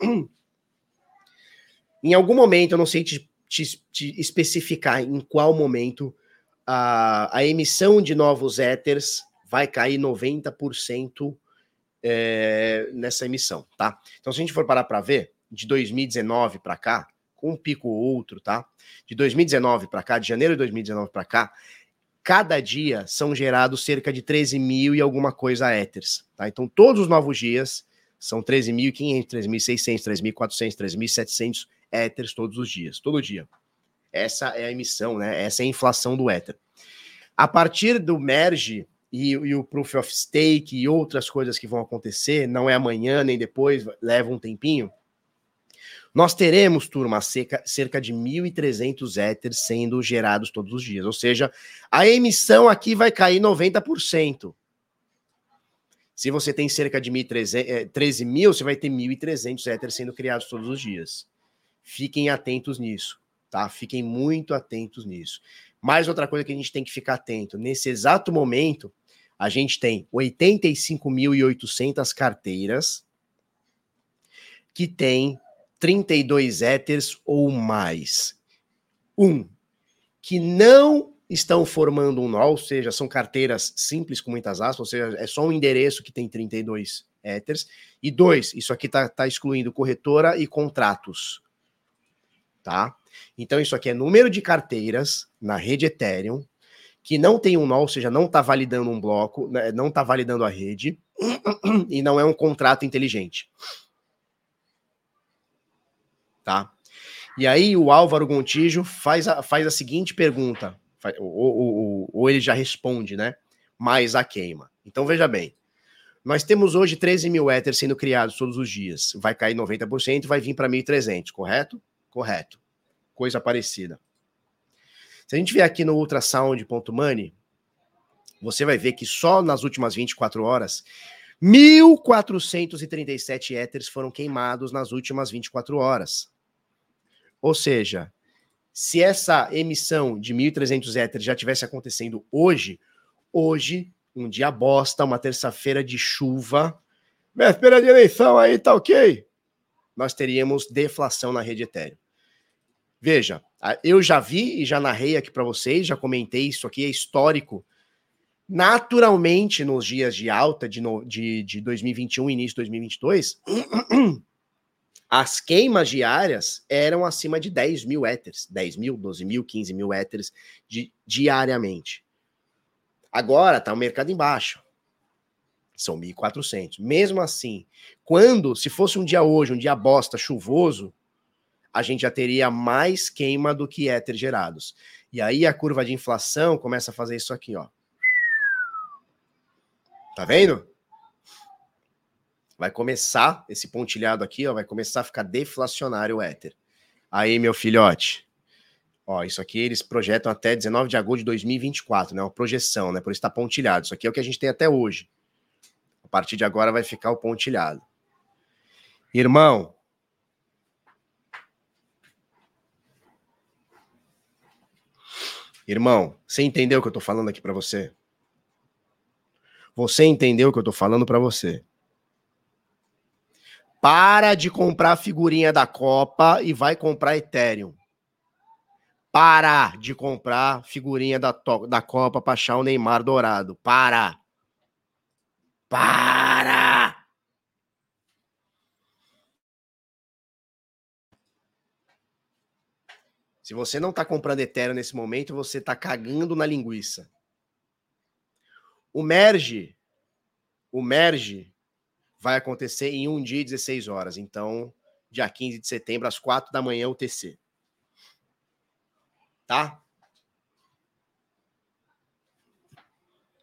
*clears throat* Em algum momento, eu não sei te, te, te especificar em qual momento a, a emissão de novos Ethers vai cair 90% é, nessa emissão, tá? Então, se a gente for parar para ver, de 2019 para cá, com um pico ou outro, tá? De 2019 para cá, de janeiro de 2019 para cá, cada dia são gerados cerca de 13 mil e alguma coisa Ethers, tá? Então, todos os novos dias são 13.500, 13.600, 3.400, 3.700 Ethers todos os dias, todo dia. Essa é a emissão, né? Essa é a inflação do Ether. A partir do merge e, e, o Proof of Stake e outras coisas que vão acontecer, não é amanhã nem depois, leva um tempinho, nós teremos, turma, cerca, cerca de 1.300 Ethers sendo gerados todos os dias. Ou seja, a emissão aqui vai cair 90%. Se você tem cerca de 1.300, 13 é, mil, você vai ter 1.300 Ethers sendo criados todos os dias. Fiquem atentos nisso, tá? Fiquem muito atentos nisso. Mais outra coisa que a gente tem que ficar atento: nesse exato momento, a gente tem 85.800 carteiras que tem 32 éteres ou mais. Um, que não estão formando um nó, ou seja, são carteiras simples com muitas aspas, ou seja, é só um endereço que tem 32 Ethers. E dois, isso aqui está tá excluindo corretora e contratos. Tá? Então, isso aqui é número de carteiras na rede Ethereum que não tem um nó, ou seja, não está validando um bloco, né, não está validando a rede, *clears throat* e não é um contrato inteligente. Tá? E aí o Álvaro Gontijo faz a, faz a seguinte pergunta, ou, ou, ou, ele já responde, né? Mais a queima. Então veja bem, nós temos hoje 13 mil Ethers sendo criados todos os dias. Vai cair 90%, vai vir para 1.300, correto? Correto. Coisa parecida. Se a gente vier aqui no ultrasound.money, você vai ver que só nas últimas 24 horas, 1.437 Ethers foram queimados nas últimas 24 horas. Ou seja, se essa emissão de 1.300 éteres já tivesse acontecendo hoje, hoje, um dia bosta, uma terça-feira de chuva, véspera de eleição aí, tá ok? Nós teríamos deflação na rede Ethereum. Veja, eu já vi e já narrei aqui para vocês, já comentei, isso aqui é histórico. Naturalmente, nos dias de alta de, no, de, de 2021 início de 2022, *clears throat* as queimas diárias eram acima de 10 mil éteres, 10 mil, 12 mil, 15 mil éteres di diariamente. Agora está o mercado embaixo. São 1.400. Mesmo assim, quando, se fosse um dia hoje, um dia bosta, chuvoso, a gente já teria mais queima do que éter gerados. E aí a curva de inflação começa a fazer isso aqui, ó. Tá vendo? vai começar, esse pontilhado aqui, ó, vai começar a ficar deflacionário o Ether. Aí, meu filhote, ó, isso aqui eles projetam até 19 de agosto de 2024, né? Uma projeção, né? Por isso tá pontilhado. Isso aqui é o que a gente tem até hoje. A partir de agora vai ficar o pontilhado. Irmão, Irmão, você entendeu o que eu tô falando aqui para você? Você entendeu o que eu tô falando para você? Para de comprar figurinha da Copa e vai comprar Ethereum. Para de comprar figurinha da, da Copa para achar o Neymar dourado. Para. Para. Se você não está comprando Ethereum nesse momento, você está cagando na linguiça. O merge, o merge vai acontecer em um dia e 16 horas. Então, dia 15 de setembro, às 4 da manhã, UTC. Tá?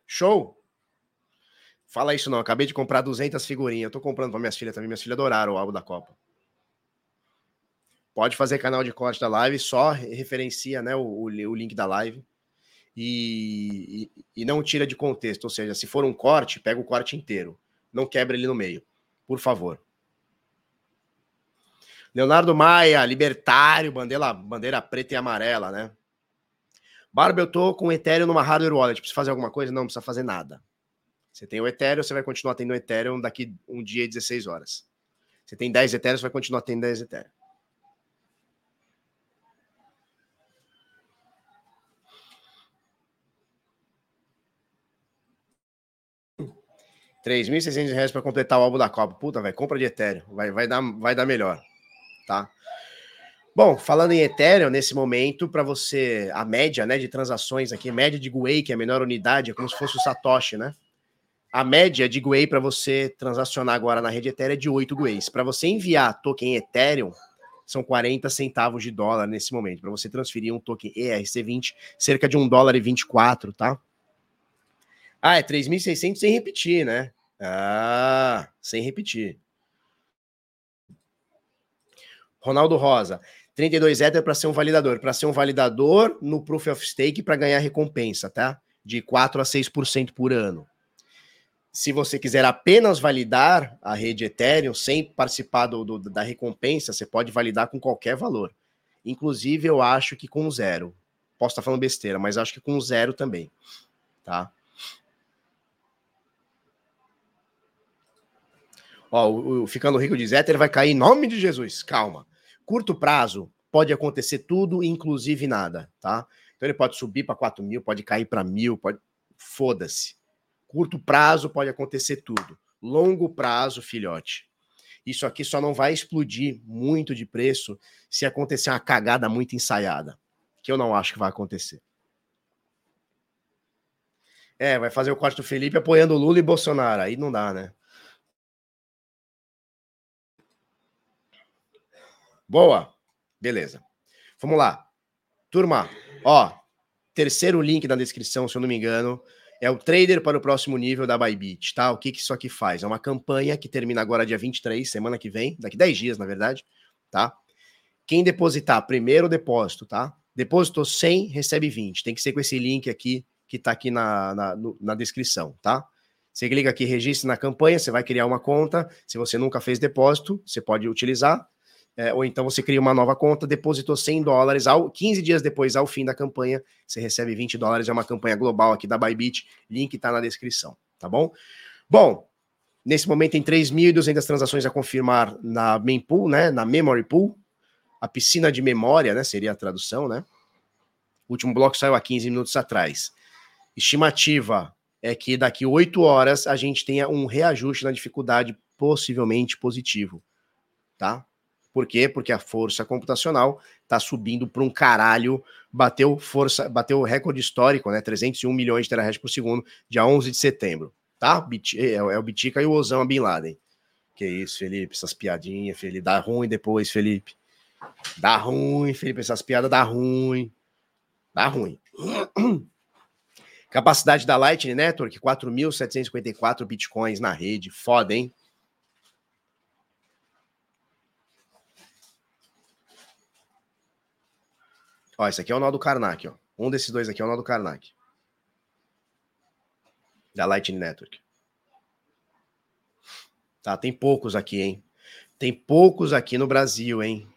Show? Fala isso não, acabei de comprar 200 figurinhas. Eu tô comprando para minhas filhas também. Minhas filhas adoraram o álbum da Copa. Pode fazer canal de corte da live, só referencia né, o, o, link da live e, e, e não tira de contexto. Ou seja, se for um corte, pega o corte inteiro não quebre ele no meio, por favor. Leonardo Maia, libertário, bandeira, bandeira preta e amarela, né? Barba, eu tô com o Ethereum numa hardware wallet. Precisa fazer alguma coisa? Não, não precisa fazer nada. Você tem o Ethereum, você vai continuar tendo o Ethereum daqui um dia e 16 horas. Você tem 10 Ethereum, você vai continuar tendo 10 Ethereum. 3.600 reais para completar o álbum da Copa. Puta, velho, compra de Ethereum. Vai, vai, dar, vai dar melhor, tá? Bom, falando em Ethereum, nesse momento, para você, a média né, de transações aqui, média de GUI, que é a menor unidade, é como se fosse o Satoshi, né? A média de GUI para você transacionar agora na rede Ethereum é de 8 GUIs. Para você enviar token Ethereum, são 40 centavos de dólar nesse momento. Para você transferir um token ERC20, cerca de 1 dólar e 24, tá? Ah, é 3.600 sem repetir, né? Ah, sem repetir. Ronaldo Rosa, 32 Ether para ser um validador. Para ser um validador no Proof of Stake para ganhar recompensa, tá? De 4 a 6% por ano. Se você quiser apenas validar a rede Ethereum sem participar do, do, da recompensa, você pode validar com qualquer valor. Inclusive, eu acho que com zero. Posso estar falando besteira, mas acho que com zero também. Tá? Ó, o, o Ficando Rico diz, Ether vai cair em nome de Jesus. Calma. Curto prazo, pode acontecer tudo, inclusive nada, tá? Então ele pode subir para 4 mil, pode cair para mil, pode. Foda-se. Curto prazo pode acontecer tudo. Longo prazo, filhote. Isso aqui só não vai explodir muito de preço se acontecer uma cagada muito ensaiada, que eu não acho que vai acontecer. É, vai fazer o corte do Felipe apoiando Lula e Bolsonaro. Aí não dá, né? Boa. Beleza. Vamos lá. Turma, ó, terceiro link na descrição, se eu não me engano, é o trader para o próximo nível da Bybit, tá? O que, que isso aqui faz? É uma campanha que termina agora dia 23, semana que vem, daqui 10 dias, na verdade, tá? Quem depositar primeiro depósito, tá? Depositou 100, recebe 20. Tem que ser com esse link aqui que está aqui na, na, na descrição, tá? Você clica aqui, registre na campanha, você vai criar uma conta. Se você nunca fez depósito, você pode utilizar. É, ou então você cria uma nova conta, depositou 100 dólares, ao, 15 dias depois, ao fim da campanha, você recebe 20 dólares. É uma campanha global aqui da Bybit. Link está na descrição, tá bom? Bom, nesse momento tem 3.200 transações a confirmar na mempool, né? Na memory pool. A piscina de memória, né? Seria a tradução, né? O último bloco saiu há 15 minutos atrás estimativa é que daqui oito horas a gente tenha um reajuste na dificuldade possivelmente positivo, tá? Por quê? Porque a força computacional está subindo para um caralho, bateu força, bateu recorde histórico, né? 301 milhões de terahash por segundo, dia 11 de setembro, tá? É, é o Bitica e o Osama Bin Laden. Que isso, Felipe, essas piadinhas, Felipe, dá ruim depois, Felipe. Dá ruim, Felipe, essas piadas dá ruim. Dá ruim. *clears throat* Capacidade da Lightning Network, 4.754 bitcoins na rede. Foda, hein? Ó, esse aqui é o nó do Karnak, ó. Um desses dois aqui é o nó do Karnak. Da Lightning Network. Tá, tem poucos aqui, hein? Tem poucos aqui no Brasil, hein?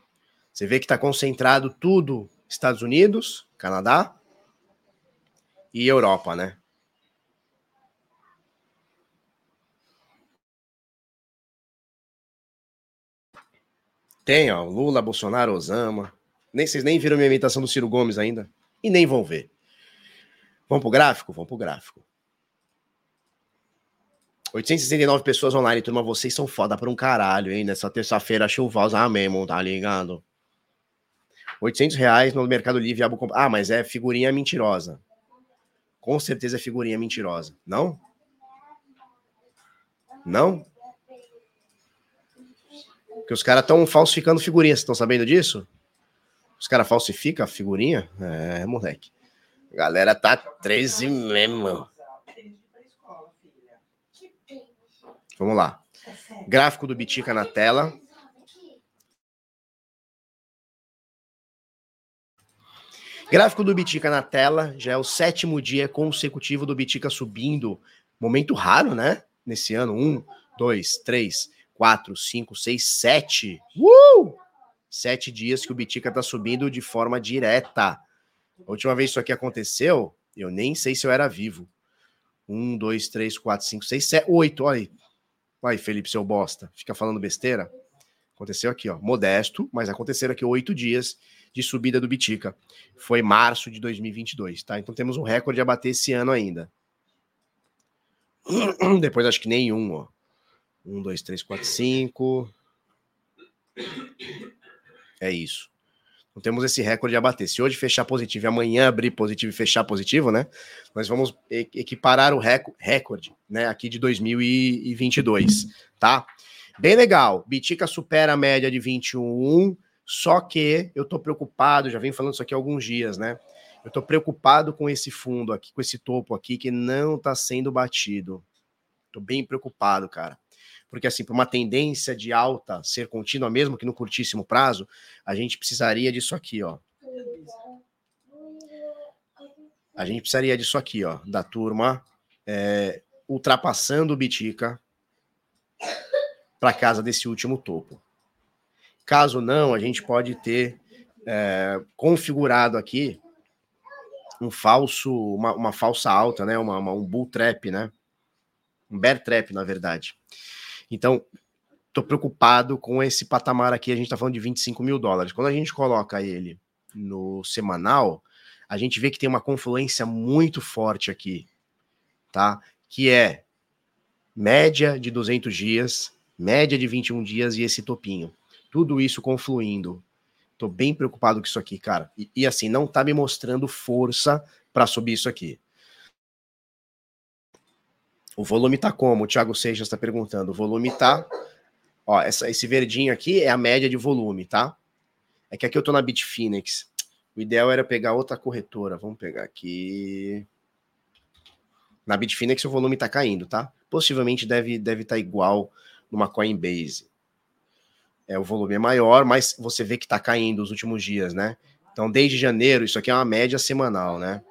Você vê que tá concentrado tudo Estados Unidos, Canadá, e Europa, né? Tem, ó, Lula, Bolsonaro, Osama. Nem, vocês nem viram minha imitação do Ciro Gomes ainda. E nem vão ver. Vamos pro gráfico? Vamos pro gráfico. 869 pessoas online, turma. Vocês são foda pra um caralho, hein? Nessa terça-feira chuvosa mesmo, tá ligado? 800 reais no Mercado Livre. Ah, mas é figurinha mentirosa com certeza é figurinha mentirosa. Não? Não? Porque os caras estão falsificando figurinha. Vocês estão sabendo disso? Os caras falsificam a figurinha? É, moleque. A galera tá 13 mesmo. Vamos lá. Gráfico do Bitica na tela. Gráfico do Bitica na tela, já é o sétimo dia consecutivo do Bitica subindo. Momento raro, né? Nesse ano. Um, dois, três, quatro, cinco, seis, sete. Uh! Sete dias que o Bitica tá subindo de forma direta. A última vez isso aqui aconteceu, eu nem sei se eu era vivo. Um, dois, três, quatro, cinco, seis, sete, oito. Olha aí. Olha aí, Felipe, seu bosta. Fica falando besteira. Aconteceu aqui, ó. Modesto, mas aconteceram aqui oito dias de subida do Bitica. Foi março de 2022, tá? Então temos um recorde a bater esse ano ainda. *clears throat* Depois acho que nenhum, ó. Um, dois, três, quatro, cinco. É isso. Então temos esse recorde a bater. Se hoje fechar positivo e amanhã abrir positivo e fechar positivo, né? Nós vamos equiparar o recorde, né? Aqui de 2022, tá? Bem legal. Bitica supera a média de 21, só que eu tô preocupado, já venho falando isso aqui há alguns dias, né? Eu tô preocupado com esse fundo aqui, com esse topo aqui que não tá sendo batido. Tô bem preocupado, cara. Porque assim, para uma tendência de alta ser contínua mesmo que no curtíssimo prazo, a gente precisaria disso aqui, ó. A gente precisaria disso aqui, ó, da turma é, ultrapassando o Bitica para casa desse último topo. Caso não, a gente pode ter é, configurado aqui um falso, uma, uma falsa alta, né? Uma, uma, um bull trap, né? Um bear trap, na verdade. Então, tô preocupado com esse patamar aqui. A gente tá falando de 25 mil dólares. Quando a gente coloca ele no semanal, a gente vê que tem uma confluência muito forte aqui, tá? Que é média de 200 dias, média de 21 dias e esse topinho. Tudo isso confluindo. Tô bem preocupado com isso aqui, cara. E, e assim, não tá me mostrando força para subir isso aqui. O volume tá como? O Thiago Seixas está perguntando. O volume tá. Ó, essa, esse verdinho aqui é a média de volume, tá? É que aqui eu tô na Bitfinex. O ideal era pegar outra corretora. Vamos pegar aqui. Na Bitfinex o volume tá caindo, tá? Possivelmente deve deve estar tá igual numa Coinbase. É, o volume é maior, mas você vê que tá caindo os últimos dias, né? Então, desde janeiro, isso aqui é uma média semanal, né?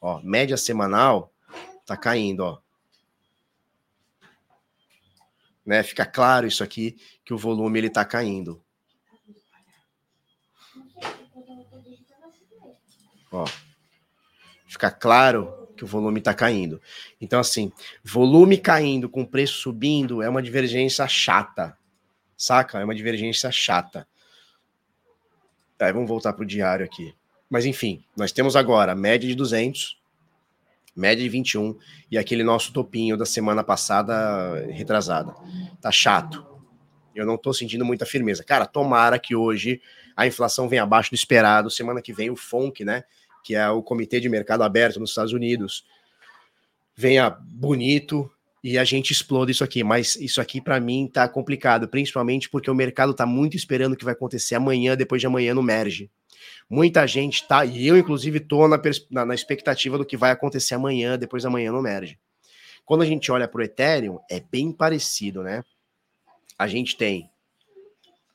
Ó, média semanal, Tá caindo, ó. Né? Fica claro isso aqui que o volume ele tá caindo. Ó. Fica claro que o volume está caindo. Então, assim, volume caindo com preço subindo é uma divergência chata. Saca? É uma divergência chata. Tá, vamos voltar para o diário aqui. Mas, enfim, nós temos agora média de 200, média de 21 e aquele nosso topinho da semana passada retrasada. Tá chato. Eu não tô sentindo muita firmeza. Cara, tomara que hoje a inflação venha abaixo do esperado. Semana que vem o FONC, né, que é o Comitê de Mercado Aberto nos Estados Unidos, venha bonito e a gente exploda isso aqui. Mas isso aqui para mim tá complicado, principalmente porque o mercado tá muito esperando o que vai acontecer amanhã, depois de amanhã no merge. Muita gente tá, e eu inclusive tô na, na, na expectativa do que vai acontecer amanhã, depois da manhã no Merge. Quando a gente olha para o Ethereum, é bem parecido, né? A gente tem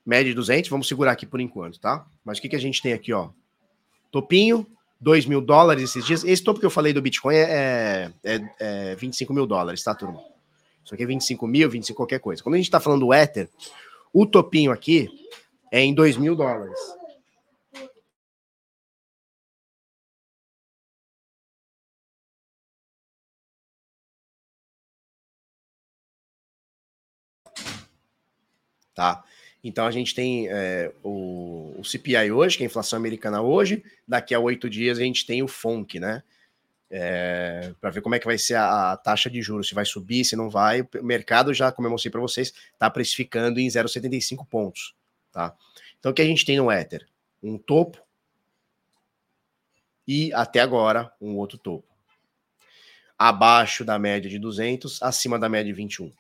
média de 200, vamos segurar aqui por enquanto, tá? Mas o que, que a gente tem aqui, ó? Topinho, 2 mil dólares esses dias. Esse topo que eu falei do Bitcoin é, é, é 25 mil dólares, tá, turma? Isso aqui é 25 mil, 25 qualquer coisa. Quando a gente tá falando do Ether, o topinho aqui é em 2 mil dólares. Tá? Então a gente tem é, o, o, CPI hoje, que é a inflação americana hoje, daqui a oito dias a gente tem o FONC, né? É, para ver como é que vai ser a, a, taxa de juros, se vai subir, se não vai. O mercado já, como eu mostrei para vocês, está precificando em 0,75 pontos, tá? Então o que a gente tem no Ether? Um topo e até agora um outro topo. Abaixo da média de 200, acima da média de 21.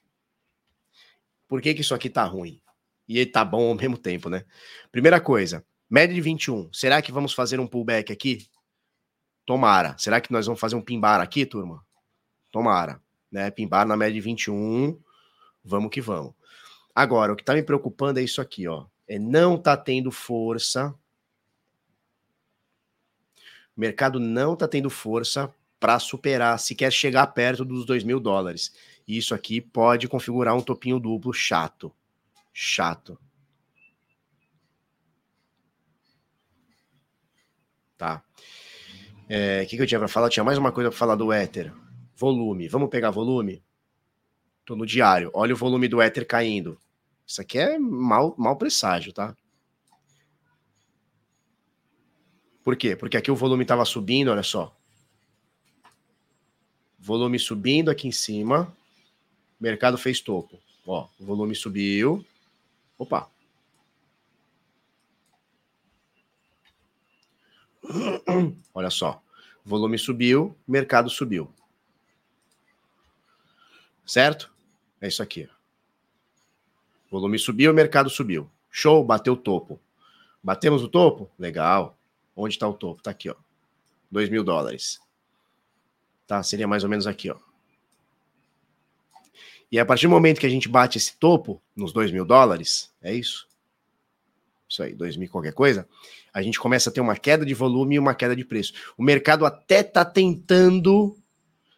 Por que, que isso aqui tá ruim? E tá bom ao mesmo tempo, né? Primeira coisa, média de 21. Será que vamos fazer um pullback aqui? Tomara. Será que nós vamos fazer um pimbar aqui, turma? Tomara. Né? Pimbar na média de 21. Vamos que vamos. Agora, o que tá me preocupando é isso aqui, ó. É não tá tendo força. O mercado não tá tendo força para superar, se quer chegar perto dos 2 mil dólares. Isso aqui pode configurar um topinho duplo chato. Chato. Tá. O é, que, que eu tinha para falar? tinha mais uma coisa para falar do Ether. Volume. Vamos pegar volume? Tô no diário. Olha o volume do Ether caindo. Isso aqui é mal, mal presságio, tá? Por quê? Porque aqui o volume estava subindo, olha só. Volume subindo aqui em cima mercado fez topo. Ó, o volume subiu. Opa. Olha só. Volume subiu, mercado subiu. Certo? É isso aqui. Volume subiu, mercado subiu. Show, bateu o topo. Batemos o topo? Legal. Onde está o topo? Está aqui, ó. 2 mil dólares. Tá? Seria mais ou menos aqui, ó. E a partir do momento que a gente bate esse topo, nos 2 mil dólares, é isso? Isso aí, 2 mil qualquer coisa, a gente começa a ter uma queda de volume e uma queda de preço. O mercado até está tentando,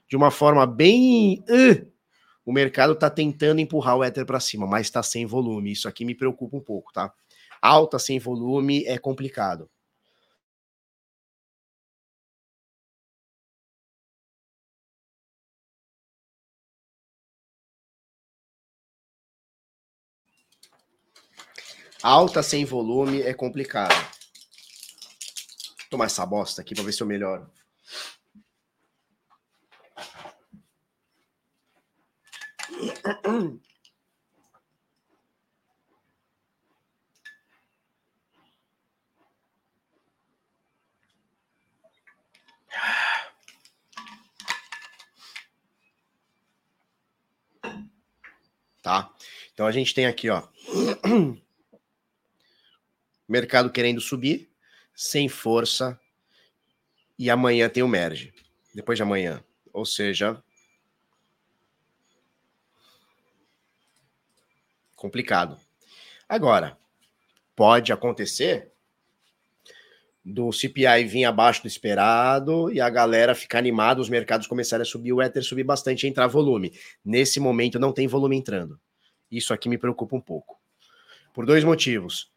de uma forma bem. Uh, o mercado está tentando empurrar o Ether para cima, mas está sem volume. Isso aqui me preocupa um pouco, tá? Alta sem volume é complicado. Alta sem volume é complicado. Vou tomar essa bosta aqui para ver se eu melhoro. Tá? Então a gente tem aqui, ó. Mercado querendo subir, sem força. E amanhã tem o merge. Depois de amanhã. Ou seja, complicado. Agora, pode acontecer do CPI vir abaixo do esperado e a galera ficar animada, os mercados começarem a subir, o Ether subir bastante, entrar volume. Nesse momento não tem volume entrando. Isso aqui me preocupa um pouco. Por dois motivos.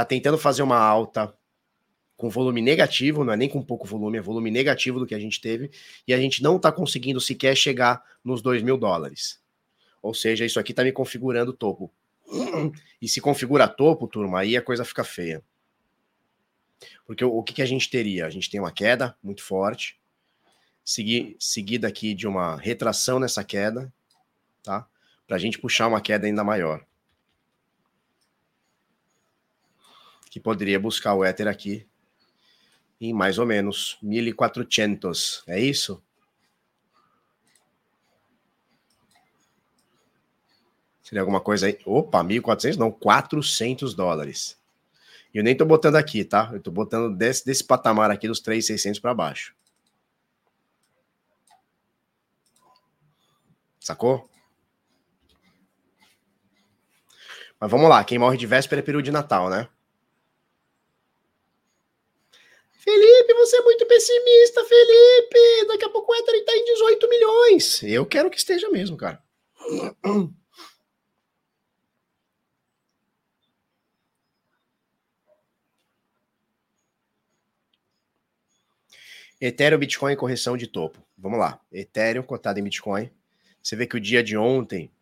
Tá tentando fazer uma alta com volume negativo, não é nem com pouco volume, é volume negativo do que a gente teve, e a gente não tá conseguindo sequer chegar nos 2 mil dólares. Ou seja, isso aqui tá me configurando topo. E se configura topo, turma, aí a coisa fica feia. Porque o, o que, que a gente teria? A gente tem uma queda muito forte, segui, seguida aqui de uma retração nessa queda, tá? Para a gente puxar uma queda ainda maior. Que poderia buscar o Ether aqui em mais ou menos 1.400. É isso? Seria alguma coisa aí? Opa, 1.400? Não, 400 dólares. E eu nem tô botando aqui, tá? Eu tô botando desse, desse patamar aqui dos 3,600 para baixo. Sacou? Mas vamos lá, quem morre de véspera é peru de Natal, né? Felipe, você é muito pessimista, A pouco o Ether tá em 18 milhões. Eu quero que esteja mesmo, cara. Ethereum, Bitcoin, correção de topo. Vamos lá. Ethereum cotado em Bitcoin. Você vê que o dia de ontem,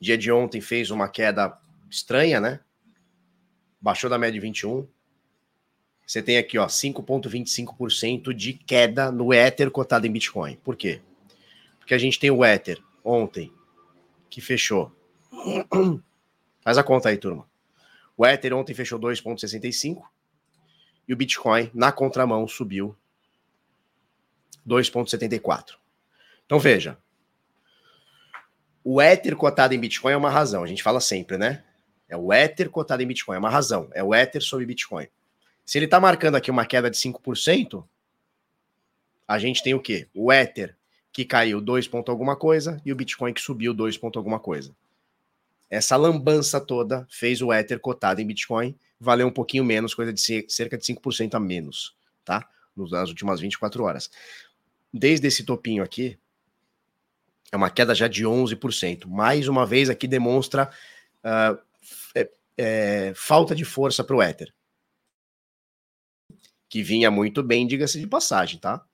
dia de ontem fez uma queda estranha, né? Baixou da média de 21. Você tem aqui, ó, 5.25% de queda no Ether cotado em Bitcoin. Por quê? Porque a gente tem o Ether ontem que fechou. *clears throat* Faz a conta aí, turma. O Ether ontem fechou 2.65 e o Bitcoin, na contramão, subiu 2,74. Então veja, o Ether cotado em Bitcoin é uma razão, a gente fala sempre, né? É o Ether cotado em Bitcoin, é uma razão, é o Ether sobre Bitcoin. Se ele está marcando aqui uma queda de 5%, a gente tem o quê? O Ether que caiu 2 ponto alguma coisa e o Bitcoin que subiu 2 ponto alguma coisa. Essa lambança toda fez o Ether cotado em Bitcoin valer um pouquinho menos, coisa de cerca de 5% a menos, tá? Nas últimas 24 horas. Desde esse topinho aqui, é uma queda já de 11%. Mais uma vez aqui demonstra uh, é, é, falta de força para o Ether. Que vinha muito bem, diga-se de passagem, tá?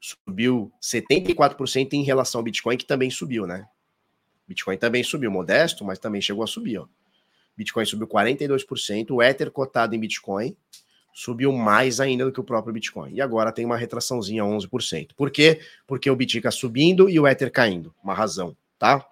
Subiu 74% em relação ao Bitcoin, que também subiu, né? Bitcoin também subiu, modesto, mas também chegou a subir, ó. Bitcoin subiu 42%, o Ether cotado em Bitcoin subiu mais ainda do que o próprio Bitcoin. E agora tem uma retraçãozinha 11%. Por quê? Porque o Bitcoin subindo e o Ether caindo. Uma razão, tá?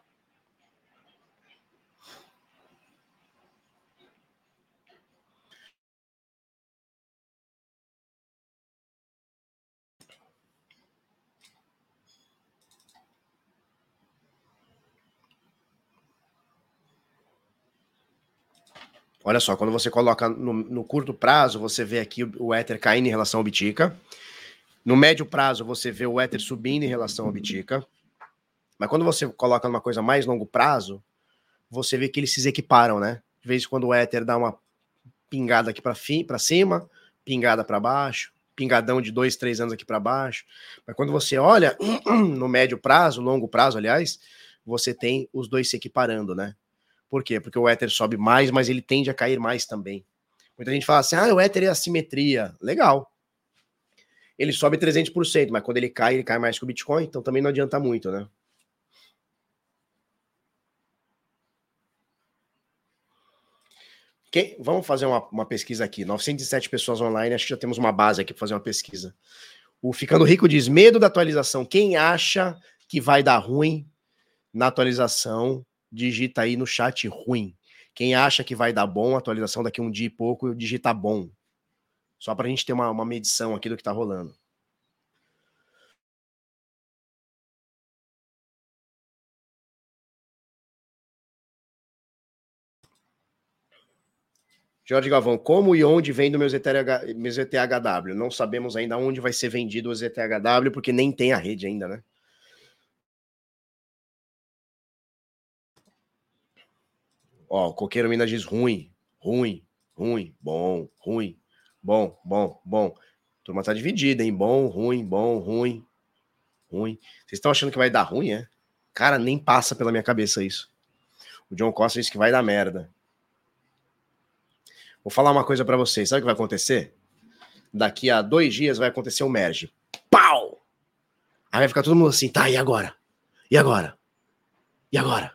Olha só, quando você coloca no, no, curto prazo, você vê aqui o, Ether caindo em relação ao Bitica. No médio prazo, você vê o Ether subindo em relação ao Bitica. Mas quando você coloca numa coisa mais longo prazo, você vê que eles se equiparam, né? De vez em quando o Ether dá uma pingada aqui para cima, pingada para baixo, pingadão de dois, três anos aqui para baixo. Mas quando você olha *clears throat* no médio prazo, longo prazo, aliás, você tem os dois se equiparando, né? Por quê? Porque o Ether sobe mais, mas ele tende a cair mais também. Muita gente fala assim: ah, o Ether é assimetria. Legal. Ele sobe 300%, mas quando ele cai, ele cai mais que o Bitcoin, então também não adianta muito, né? Quem, vamos fazer uma, uma, pesquisa aqui. 907 pessoas online, acho que já temos uma base aqui para fazer uma pesquisa. O Ficando Rico diz: medo da atualização. Quem acha que vai dar ruim na atualização, digita aí no chat ruim. Quem acha que vai dar bom, atualização daqui um dia e pouco, digita bom. Só para a gente ter uma, uma medição aqui do que está rolando. Jorge Galvão, como e onde vende meus, meus ETHW? Não sabemos ainda onde vai ser vendido os ETHW, porque nem tem a rede ainda, né? Ó, Coqueiro Minas diz ruim, ruim, ruim, bom, ruim, bom, bom, bom. Turma tá dividida, hein? Bom, ruim, bom, ruim, ruim. Vocês estão achando que vai dar ruim, é? Cara, nem passa pela minha cabeça isso. O John Costa disse que vai dar merda. Vou falar uma coisa para vocês. Sabe o que vai acontecer? Daqui a dois dias vai acontecer o um merge. Pau! Aí vai ficar todo mundo assim, tá, e agora? E agora? E agora?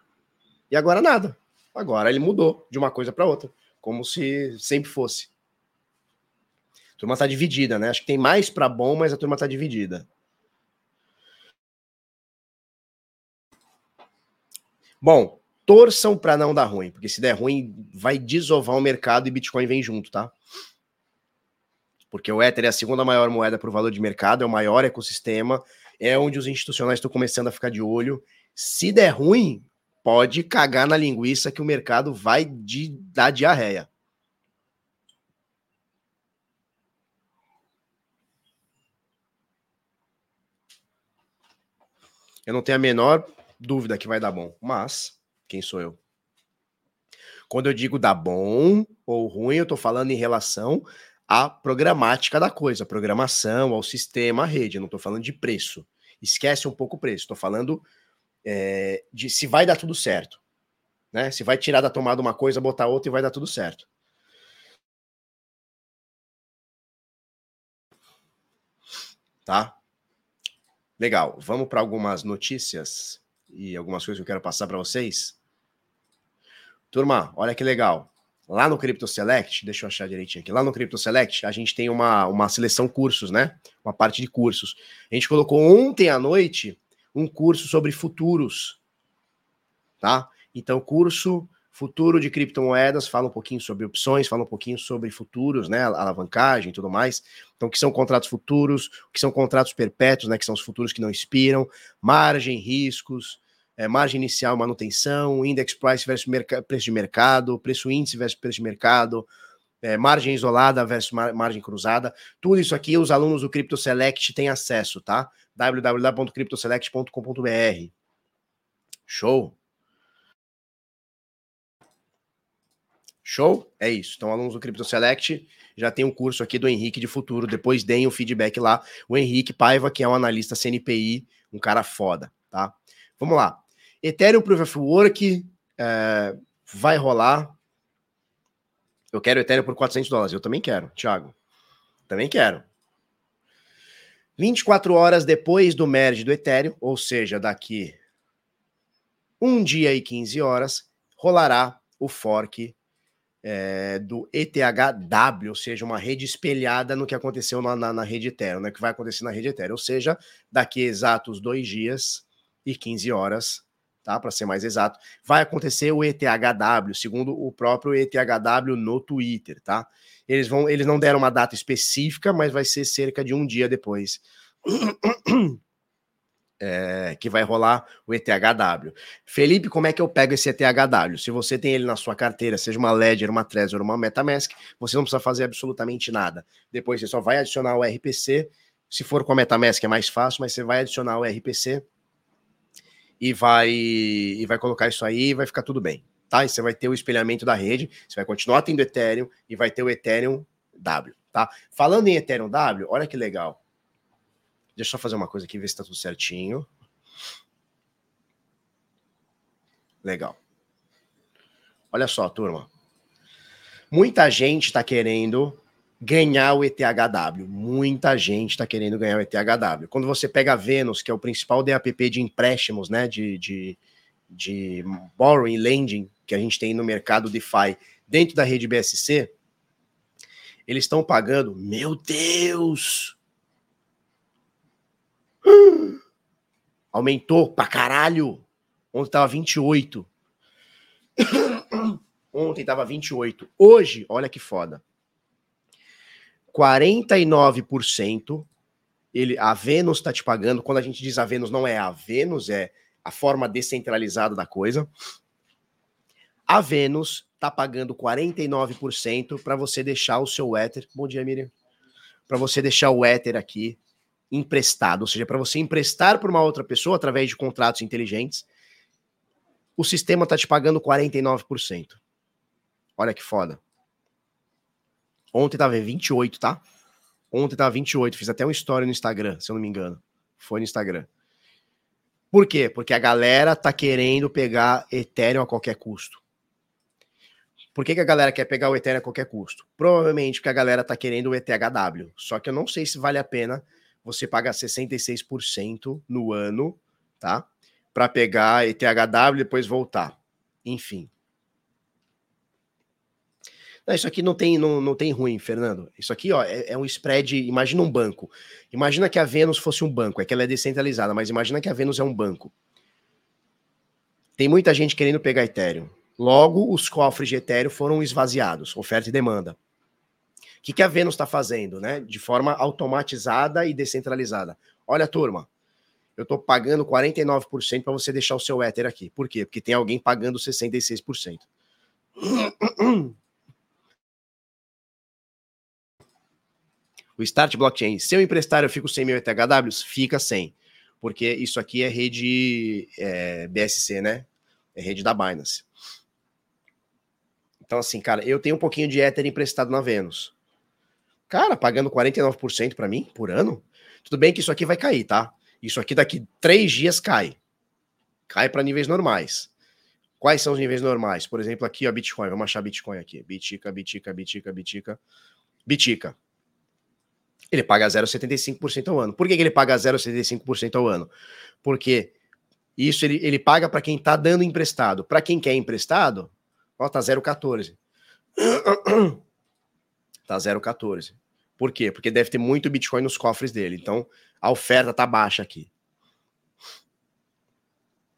E agora nada. Agora ele mudou de uma coisa para outra, como se sempre fosse. A turma tá dividida, né? Acho que tem mais para bom, mas a turma tá dividida. Bom, torçam para não dar ruim, porque se der ruim, vai desovar o mercado e Bitcoin vem junto, tá? Porque o Ether é a segunda maior moeda por valor de mercado, é o maior ecossistema, é onde os institucionais estão começando a ficar de olho. Se der ruim, pode cagar na linguiça que o mercado vai de, dar diarreia. Eu não tenho a menor dúvida que vai dar bom, mas quem sou eu? Quando eu digo dar bom ou ruim, eu estou falando em relação à programática da coisa, programação, ao sistema, à rede. Eu não estou falando de preço. Esquece um pouco o preço. Estou falando é, de se vai dar tudo certo. Né? Se vai tirar da tomada uma coisa, botar outra e vai dar tudo certo. Tá? Legal. Vamos para algumas notícias e algumas coisas que eu quero passar para vocês. Turma, olha que legal. Lá no Crypto Select, deixa eu achar direitinho aqui. Lá no Crypto Select, a gente tem uma, uma seleção cursos, né? Uma parte de cursos. A gente colocou ontem à noite um curso sobre futuros, tá? Então, curso futuro de criptomoedas, fala um pouquinho sobre opções, fala um pouquinho sobre futuros, né, alavancagem e tudo mais. Então, que são contratos futuros, que são contratos perpétuos, né, que são os futuros que não expiram, margem, riscos, é, margem inicial, manutenção, index price versus preço de mercado, preço índice versus preço de mercado, é, margem isolada versus mar margem cruzada. Tudo isso aqui os alunos do Crypto Select têm acesso, tá? www.cryptoselect.com.br. Show? Show? É isso. Então, alunos do Crypto Select já tem um curso aqui do Henrique de futuro. Depois deem o feedback lá. O Henrique Paiva, que é um analista CNPI, um cara foda, tá? Vamos lá. Ethereum Proof of Work é, vai rolar. Eu quero Ethereum por 400 dólares. Eu também quero, Thiago. Também quero. 24 horas depois do merge do Ethereum, ou seja, daqui um dia e 15 horas, rolará o fork é, do ETHW, ou seja, uma rede espelhada no que aconteceu na, na, na rede Ethereum, né, que vai acontecer na rede Ethereum. Ou seja, daqui exatos dois dias e 15 horas, tá? Para ser mais exato, vai acontecer o ETHW, segundo o próprio ETHW no Twitter, tá? Eles vão, eles não deram uma data específica, mas vai ser cerca de um dia depois. *clears throat* É, que vai rolar o ETHW. Felipe, como é que eu pego esse ETHW? Se você tem ele na sua carteira, seja uma Ledger, uma Trezor, uma MetaMask, você não precisa fazer absolutamente nada. Depois você só vai adicionar o RPC. Se for com a MetaMask é mais fácil, mas você vai adicionar o RPC e vai e vai colocar isso aí e vai ficar tudo bem, tá? E você vai ter o espelhamento da rede, você vai continuar tendo Ethereum e vai ter o Ethereum W, tá? Falando em Ethereum W, olha que legal. Deixa eu só fazer uma coisa aqui, ver se tá tudo certinho. Legal. Olha só, turma. Muita gente está querendo ganhar o ETHW. Muita gente está querendo ganhar o ETHW. Quando você pega a Venus, que é o principal DAPP de empréstimos, né, de, de, de borrowing lending que a gente tem no mercado DeFi dentro da rede BSC, eles estão pagando, meu Deus! Aumentou pra caralho. Ontem tava 28. *coughs* Ontem tava 28. Hoje, olha que foda. 49% ele, a Vênus está te pagando. Quando a gente diz a Vênus, não é a Vênus, é a forma descentralizada da coisa. A Vênus está pagando 49% para você deixar o seu Ether. Bom dia, Miriam. Para você deixar o Ether aqui emprestado, ou seja, para você emprestar para uma outra pessoa através de contratos inteligentes. O sistema está te pagando 49%. Olha que foda. Ontem tava 28, tá? Ontem tava 28, fiz até uma história no Instagram, se eu não me engano. Foi no Instagram. Por quê? Porque a galera tá querendo pegar Ethereum a qualquer custo. Por que, que, a galera quer pegar o Ethereum a qualquer custo? Provavelmente porque a galera tá querendo o ETHW. Só que eu não sei se vale a pena você pagar 66% no ano, tá? Para pegar ETHW e depois voltar. Enfim. Não, isso aqui não tem, não, não tem ruim, Fernando. Isso aqui ó, é, é, um spread. Imagina um banco. Imagina que a Vênus fosse um banco. É que ela é descentralizada, mas imagina que a Vênus é um banco. Tem muita gente querendo pegar Ethereum. Logo, os cofres de Ethereum foram esvaziados, oferta e demanda. O que, que a Vênus está fazendo, né? De forma automatizada e descentralizada. Olha, turma, eu estou pagando 49% para você deixar o seu Ether aqui. Por quê? Porque tem alguém pagando 66%. *clears throat* O Start Blockchain, se eu emprestar, eu fico 100 mil ETHWs? Fica sem. Porque isso aqui é rede é, BSC, né? É rede da Binance. Então, assim, cara, eu tenho um pouquinho de Ether emprestado na Venus. Cara, pagando 49% para mim por ano. Tudo bem que isso aqui vai cair, tá? Isso aqui daqui três dias cai. Cai para níveis normais. Quais são os níveis normais? Por exemplo, aqui, ó, Bitcoin. Vamos achar Bitcoin aqui. Bitica, Bitica, Bitica, Bitica. Bitica. Ele paga 0,75% ao ano. Por que, que ele paga 0,75% ao ano? Porque isso ele, ele paga para quem está dando emprestado. Para quem quer emprestado, ó, tá 0,14. *clears throat* tá 0,14. Por quê? Porque deve ter muito Bitcoin nos cofres dele. Então, a oferta tá baixa aqui.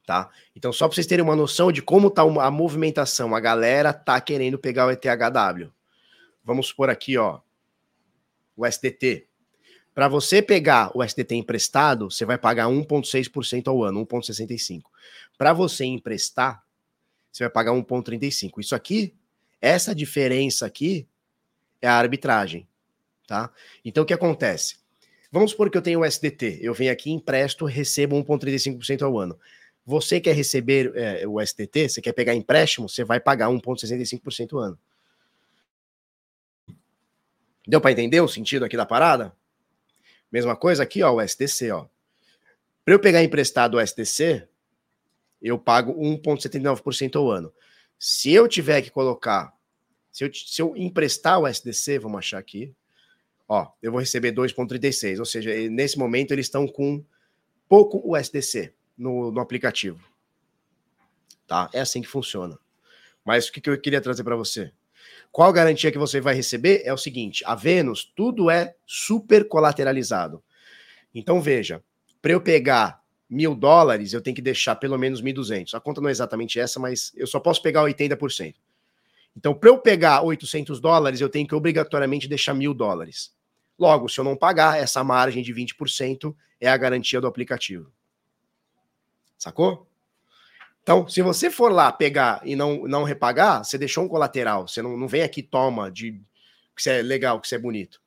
Tá? Então, só para vocês terem uma noção de como tá a movimentação, a galera tá querendo pegar o ETHW. Vamos supor aqui, ó, o SDT. Para você pegar o SDT emprestado, você vai pagar 1,6% ao ano, 1,65%. Para você emprestar, você vai pagar 1,35%. Isso aqui, essa diferença aqui, é a arbitragem. Tá? Então, o que acontece? Vamos supor que eu tenho o SDT, eu venho aqui, empresto, recebo 1,35% ao ano. Você quer receber é, o SDT, você quer pegar empréstimo, você vai pagar 1,65% ao ano. Deu para entender o sentido aqui da parada? Mesma coisa aqui, ó, o SDC, ó. Para eu pegar emprestado o SDC, eu pago 1,79% ao ano. Se eu tiver que colocar, se eu, se eu emprestar o SDC, vamos achar aqui, ó, eu vou receber 2,36. Ou seja, nesse momento eles estão com pouco USDC no, no aplicativo. Tá? É assim que funciona. Mas o que, que eu queria trazer para você? Qual garantia que você vai receber? É o seguinte: a Vênus, tudo é super colateralizado. Então, veja, para eu pegar mil dólares, eu tenho que deixar pelo menos 1.200. A conta não é exatamente essa, mas eu só posso pegar 80%. Então, para eu pegar 800 dólares, eu tenho que obrigatoriamente deixar mil dólares. Logo, se eu não pagar, essa margem de 20% é a garantia do aplicativo. Sacou? Então, se você for lá pegar e não, não repagar, você deixou um colateral. Você não, não vem aqui, toma, de que você é legal, que você é bonito.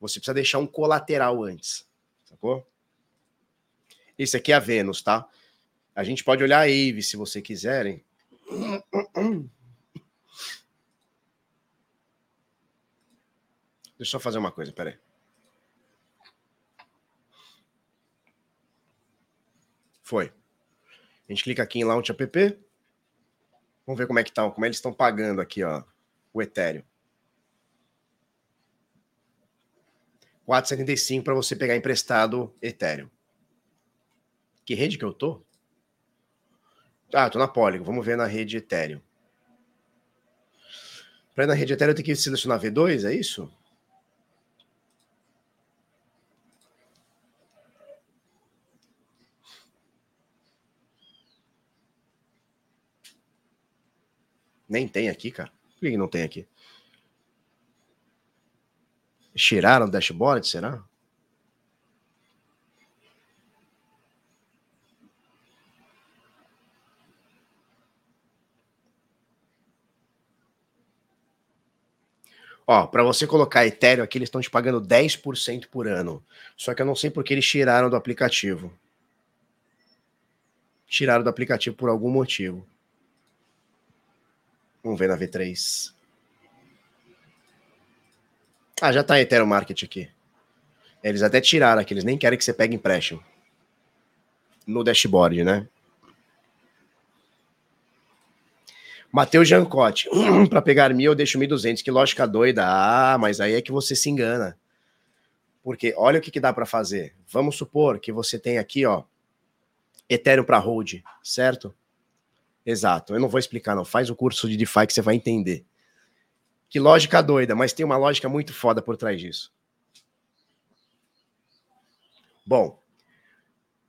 Você precisa deixar um colateral antes. Sacou? Esse aqui é a Vênus, tá? A gente pode olhar a Eve se você quiserem. *coughs* Deixa eu só fazer uma coisa, peraí. Foi. Gente clica aqui em Launch App. Vamos ver como é que tá, como eles estão pagando aqui, ó, o Ethereum. 4,75 para você pegar emprestado Ethereum. Que rede que eu tô? Ah, tô na Polygon. Vamos ver na rede Ethereum. Para na rede Ethereum eu tenho que selecionar V2, é isso? Nem tem aqui, cara. Por que não tem aqui? Tiraram o dashboard, será? Ó, para você colocar Ethereum aqui, eles estão te pagando 10% por ano. Só que eu não sei porque eles tiraram do aplicativo. Tiraram do aplicativo por algum motivo. Vamos ver na V3. Ah, já tá Ethereum Market aqui. Eles até tiraram aqui, eles nem querem que você pegue empréstimo. No dashboard, né? Matheus Jancote, para pegar mil eu deixo 1.200, que lógica doida. Ah, mas aí é que você se engana. Porque olha o que, que dá para fazer. Vamos supor que você tem aqui, ó, Ethereum para hold, certo? Exato. Eu não vou explicar, não. Faz o curso de DeFi que você vai entender. Que lógica doida, mas tem uma lógica muito foda por trás disso. Bom,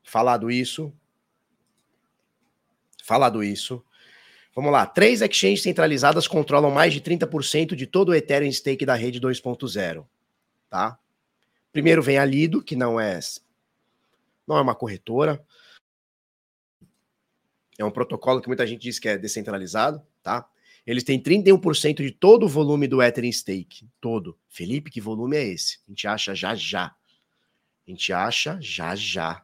falado isso, falado isso, Vamos lá. Três exchanges centralizadas controlam mais de 30% de todo o Ethereum stake da rede 2.0. Tá? Primeiro vem a Lido, que não é não é uma corretora. É um protocolo que muita gente diz que é descentralizado, tá? Eles têm 31% de todo o volume do Ethereum stake, todo. Felipe, que volume é esse? A gente acha já já. A gente acha já já.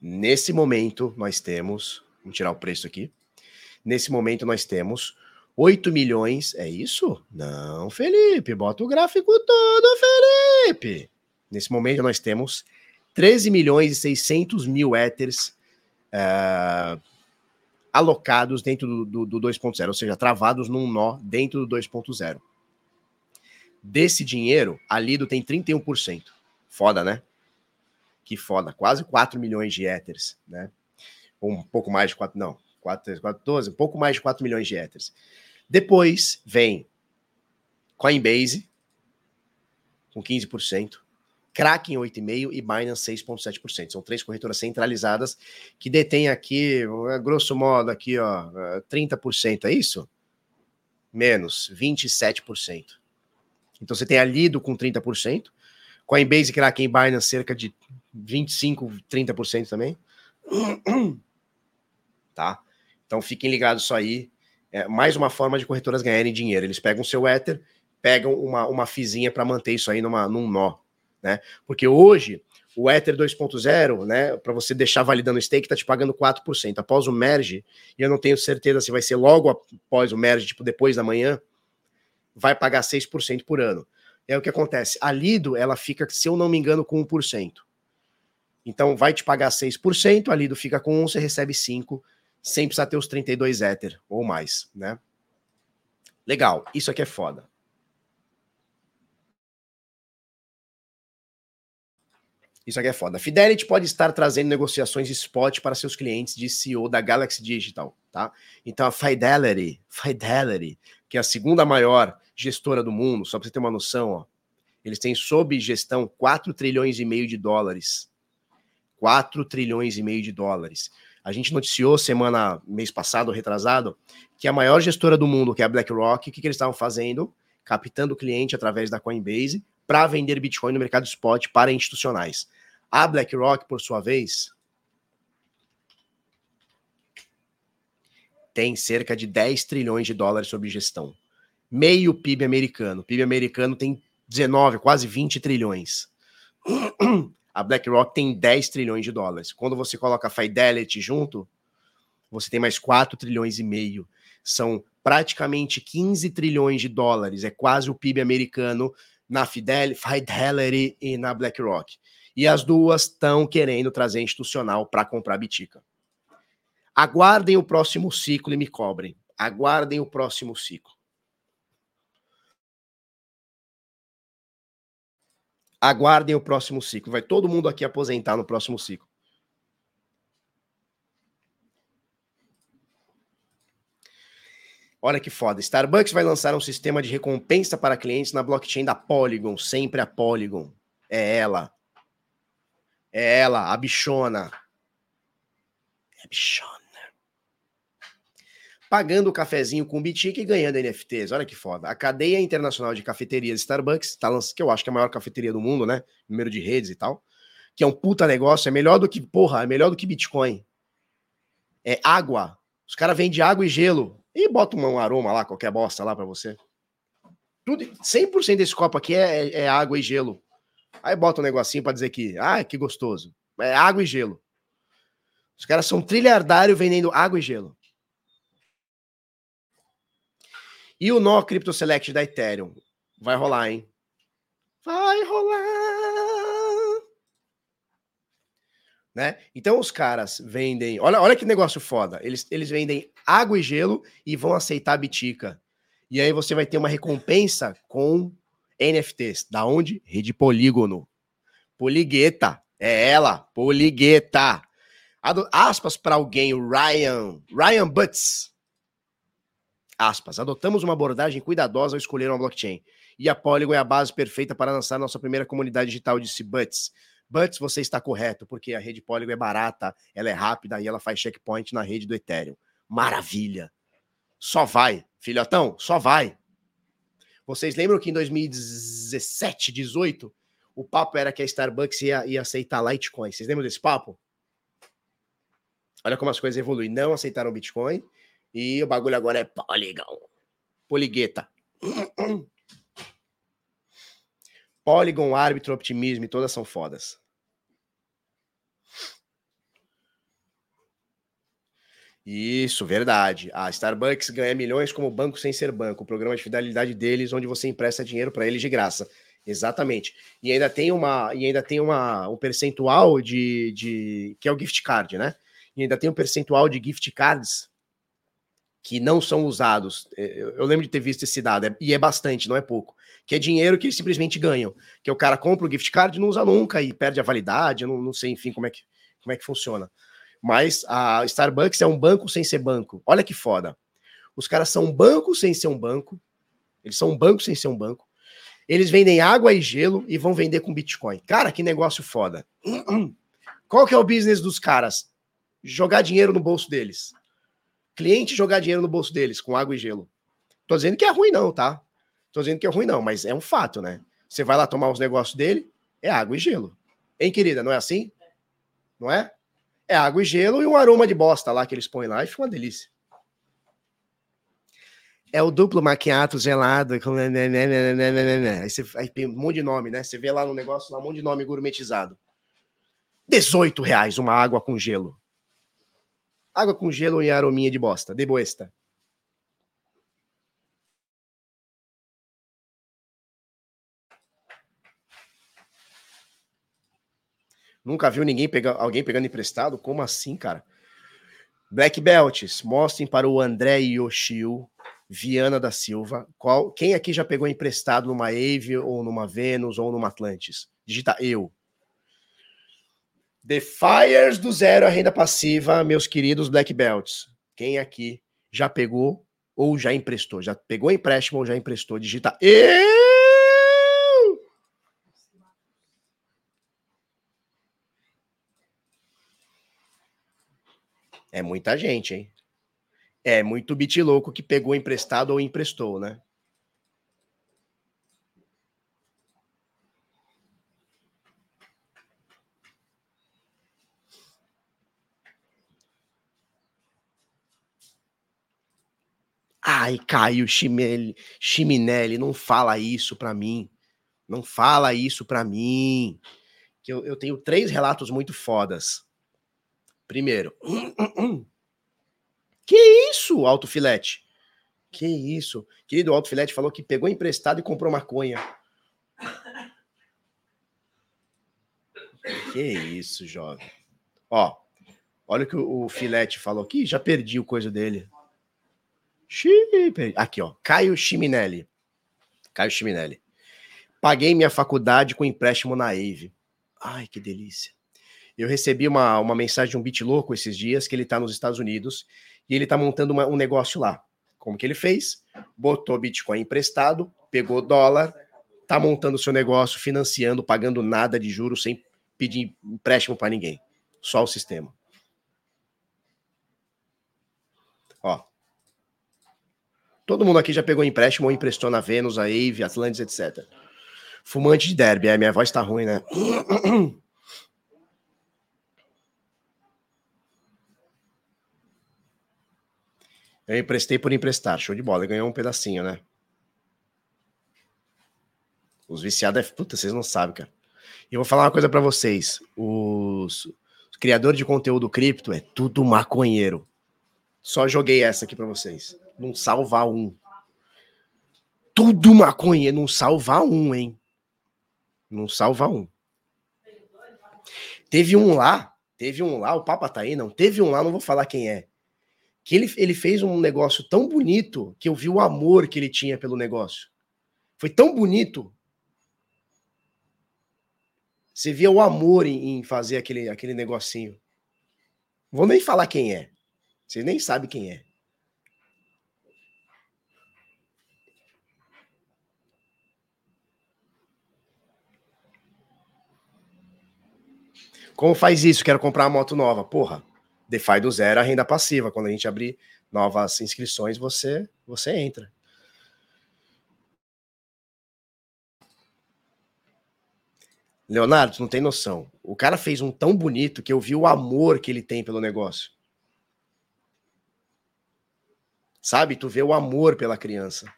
Nesse momento, nós temos. Vamos tirar o preço aqui. Nesse momento, nós temos 8 milhões. É isso? Não, Felipe. Bota o gráfico todo, Felipe. Nesse momento, nós temos 13 milhões e 600 mil éteres uh, alocados dentro do, do, do 2.0, ou seja, travados num nó dentro do 2.0. Desse dinheiro, a Lido tem 31%. Foda, né? que foda, quase 4 milhões de éteres, né? Um pouco mais de 4, não, 4, 4, 12, um pouco mais de 4 milhões de éteres. Depois vem Coinbase, com 15%, Kraken 8,5% e Binance 6,7%. São três corretoras centralizadas que detêm aqui, grosso modo, aqui, ó, 30%, é isso? Menos, 27%. Então você tem a Lido com 30%, Coinbase, Kraken e Binance cerca de 25, 30% também. *clears throat* Tá? Então fiquem ligados isso aí. É mais uma forma de corretoras ganharem dinheiro. Eles pegam seu Ether, pegam uma, uma fizinha para manter isso aí numa, num nó. Né? Porque hoje, o Ether 2.0, né, para você deixar validando o stake, tá te pagando 4%. Após o merge, e eu não tenho certeza se vai ser logo após o merge, tipo depois da manhã, vai pagar 6% por ano. É o que acontece. A Lido, ela fica, se eu não me engano, com 1%. Então vai te pagar 6%, a Lido fica com 1, você recebe 5, sem precisar ter os 32 Ether ou mais, né? Legal, isso aqui é foda. Isso aqui é foda. Fidelity pode estar trazendo negociações spot para seus clientes de CEO da Galaxy Digital, tá? Então a Fidelity, Fidelity, que é a segunda maior gestora do mundo, só para você ter uma noção, ó, eles têm sob gestão 4 trilhões e meio de dólares 4 trilhões e meio de dólares. A gente noticiou semana, mês passado, retrasado, que a maior gestora do mundo, que é a BlackRock, o que, que eles estavam fazendo? Captando cliente através da Coinbase para vender Bitcoin no mercado spot para institucionais. A BlackRock, por sua vez, tem cerca de 10 trilhões de dólares sob gestão. Meio PIB americano. O PIB americano tem 19, quase 20 trilhões. A BlackRock tem 10 trilhões de dólares. Quando você coloca a Fidelity junto, você tem mais 4 trilhões e meio. São praticamente 15 trilhões de dólares. É quase o PIB americano na Fidelity e na BlackRock. E as duas estão querendo trazer institucional para comprar bitica. Aguardem o próximo ciclo e me cobrem. Aguardem o próximo ciclo. Aguardem o próximo ciclo. Vai todo mundo aqui aposentar no próximo ciclo. Olha que foda. Starbucks vai lançar um sistema de recompensa para clientes na blockchain da Polygon, sempre a Polygon. É ela. É ela, a bichona. É a bichona. Pagando o cafezinho com Bitic e ganhando NFTs. Olha que foda. A cadeia internacional de cafeterias Starbucks, tá lançando, que eu acho que é a maior cafeteria do mundo, né? Número de redes e tal. Que é um puta negócio. É melhor do que, porra, é melhor do que Bitcoin. É água. Os caras vendem água e gelo. E bota um aroma lá, qualquer bosta lá para você. Tudo, 100% desse copo aqui é, é, água e gelo. Aí bota um negocinho para dizer que, ah, que gostoso. É água e gelo. Os caras são trilhardário vendendo água e gelo. E o nó Crypto Select da Ethereum? Vai rolar, hein? Vai rolar! Né? Então os caras vendem. Olha, olha que negócio foda. Eles, eles vendem água e gelo e vão aceitar a bitica. E aí você vai ter uma recompensa com NFTs. Da onde? Rede Polígono. Poligueta. É ela, Poligueta. Aspas para alguém, o Ryan. Ryan Butts. Aspas. Adotamos uma abordagem cuidadosa ao escolher uma blockchain. E a Polygon é a base perfeita para lançar nossa primeira comunidade digital, disse Butts. Butts, você está correto, porque a rede Polygon é barata, ela é rápida e ela faz checkpoint na rede do Ethereum. Maravilha. Só vai, filhotão, só vai. Vocês lembram que em 2017, 18, o papo era que a Starbucks ia, ia aceitar Litecoin. Vocês lembram desse papo? Olha como as coisas evoluem. Não aceitaram Bitcoin e o bagulho agora é Polygon. Poligueta. *clears throat* Polygon, árbitro, optimismo, e todas são fodas. Isso, verdade. A Starbucks ganha milhões como banco sem ser banco, o programa de fidelidade deles, onde você empresta dinheiro para eles de graça. Exatamente. E ainda tem uma, e ainda tem uma, um percentual de, de que é o gift card, né? E ainda tem um percentual de gift cards que não são usados. É, eu, eu lembro de ter visto esse dado, é, e é bastante, não é pouco. Que é dinheiro que eles simplesmente ganham. Que o cara compra o gift card não usa nunca e perde a validade. Não, não sei, enfim, como é que, como é que funciona. Mas a Starbucks é um banco sem ser banco. Olha que foda. Os caras são um banco sem ser um banco. Eles são um banco sem ser um banco. Eles vendem água e gelo e vão vender com Bitcoin. Cara, que negócio foda. *clears throat* Qual que é o business dos caras? Jogar dinheiro no bolso deles. Cliente jogar dinheiro no bolso deles com água e gelo. Tô dizendo que é ruim não, tá? Tô dizendo que é ruim não, mas é um fato, né? Você vai lá tomar os negócios dele, é água e gelo. Hein, querida, não é assim? Não é? É água e gelo e um aroma de bosta lá que eles põem lá e fica uma delícia. É o duplo maquiato gelado. Com... Aí, você, aí tem um monte de nome, né? Você vê lá no negócio, lá, um monte de nome gourmetizado. 18 reais uma água com gelo. Água com gelo e arominha de bosta. De boesta. Nunca viu ninguém pegar alguém pegando emprestado? Como assim, cara? Black Belts, mostrem para o André Yoshio Viana da Silva. Qual, quem aqui já pegou emprestado numa Ave ou numa Venus ou numa Atlantis? Digita eu. The Fires do zero a renda passiva, meus queridos Black Belts. Quem aqui já pegou ou já emprestou? Já pegou empréstimo ou já emprestou? Digita eu. É muita gente, hein? É muito bit louco que pegou emprestado ou emprestou, né? Ai, Caio Chiminelli, Chiminelli, não fala isso para mim. Não fala isso para mim. Que eu, eu tenho três relatos muito fodas. Primeiro, *clears throat* que isso, Alto Filete? Que isso? Querido Alto Filete falou que pegou emprestado e comprou maconha. Que isso, jovem. Ó, olha o que o Filete falou aqui, já perdi o coisa dele. Aqui, ó, Caio Chiminelli. Caio Chiminelli. Paguei minha faculdade com empréstimo na Ave. Ai, que delícia. Eu recebi uma, uma mensagem de um bit louco esses dias, que ele está nos Estados Unidos, e ele está montando uma, um negócio lá. Como que ele fez? Botou Bitcoin emprestado, pegou dólar, tá montando seu negócio, financiando, pagando nada de juros, sem pedir empréstimo para ninguém. Só o sistema. Ó. Todo mundo aqui já pegou empréstimo ou emprestou na Vênus, a Ave, Atlantis, etc. Fumante de derby. É, minha voz tá ruim, né? *clears throat* Eu emprestei por emprestar. Show de bola. Ele ganhou um pedacinho, né? Os viciados é. Puta, vocês não sabem, cara. E eu vou falar uma coisa para vocês. Os... Os criadores de conteúdo cripto é tudo maconheiro. Só joguei essa aqui para vocês. Não salva um. Tudo maconheiro. Não salva um, hein? Não salva um. Teve um lá. Teve um lá. O Papa tá aí, não. Teve um lá, não vou falar quem é que ele, ele fez um negócio tão bonito que eu vi o amor que ele tinha pelo negócio. Foi tão bonito. Você via o amor em, em fazer aquele, aquele negocinho. Vou nem falar quem é. Você nem sabe quem é. Como faz isso? Quero comprar uma moto nova. Porra, DeFi do zero, a renda passiva. Quando a gente abrir novas inscrições, você, você entra. Leonardo, não tem noção. O cara fez um tão bonito que eu vi o amor que ele tem pelo negócio. Sabe? Tu vê o amor pela criança.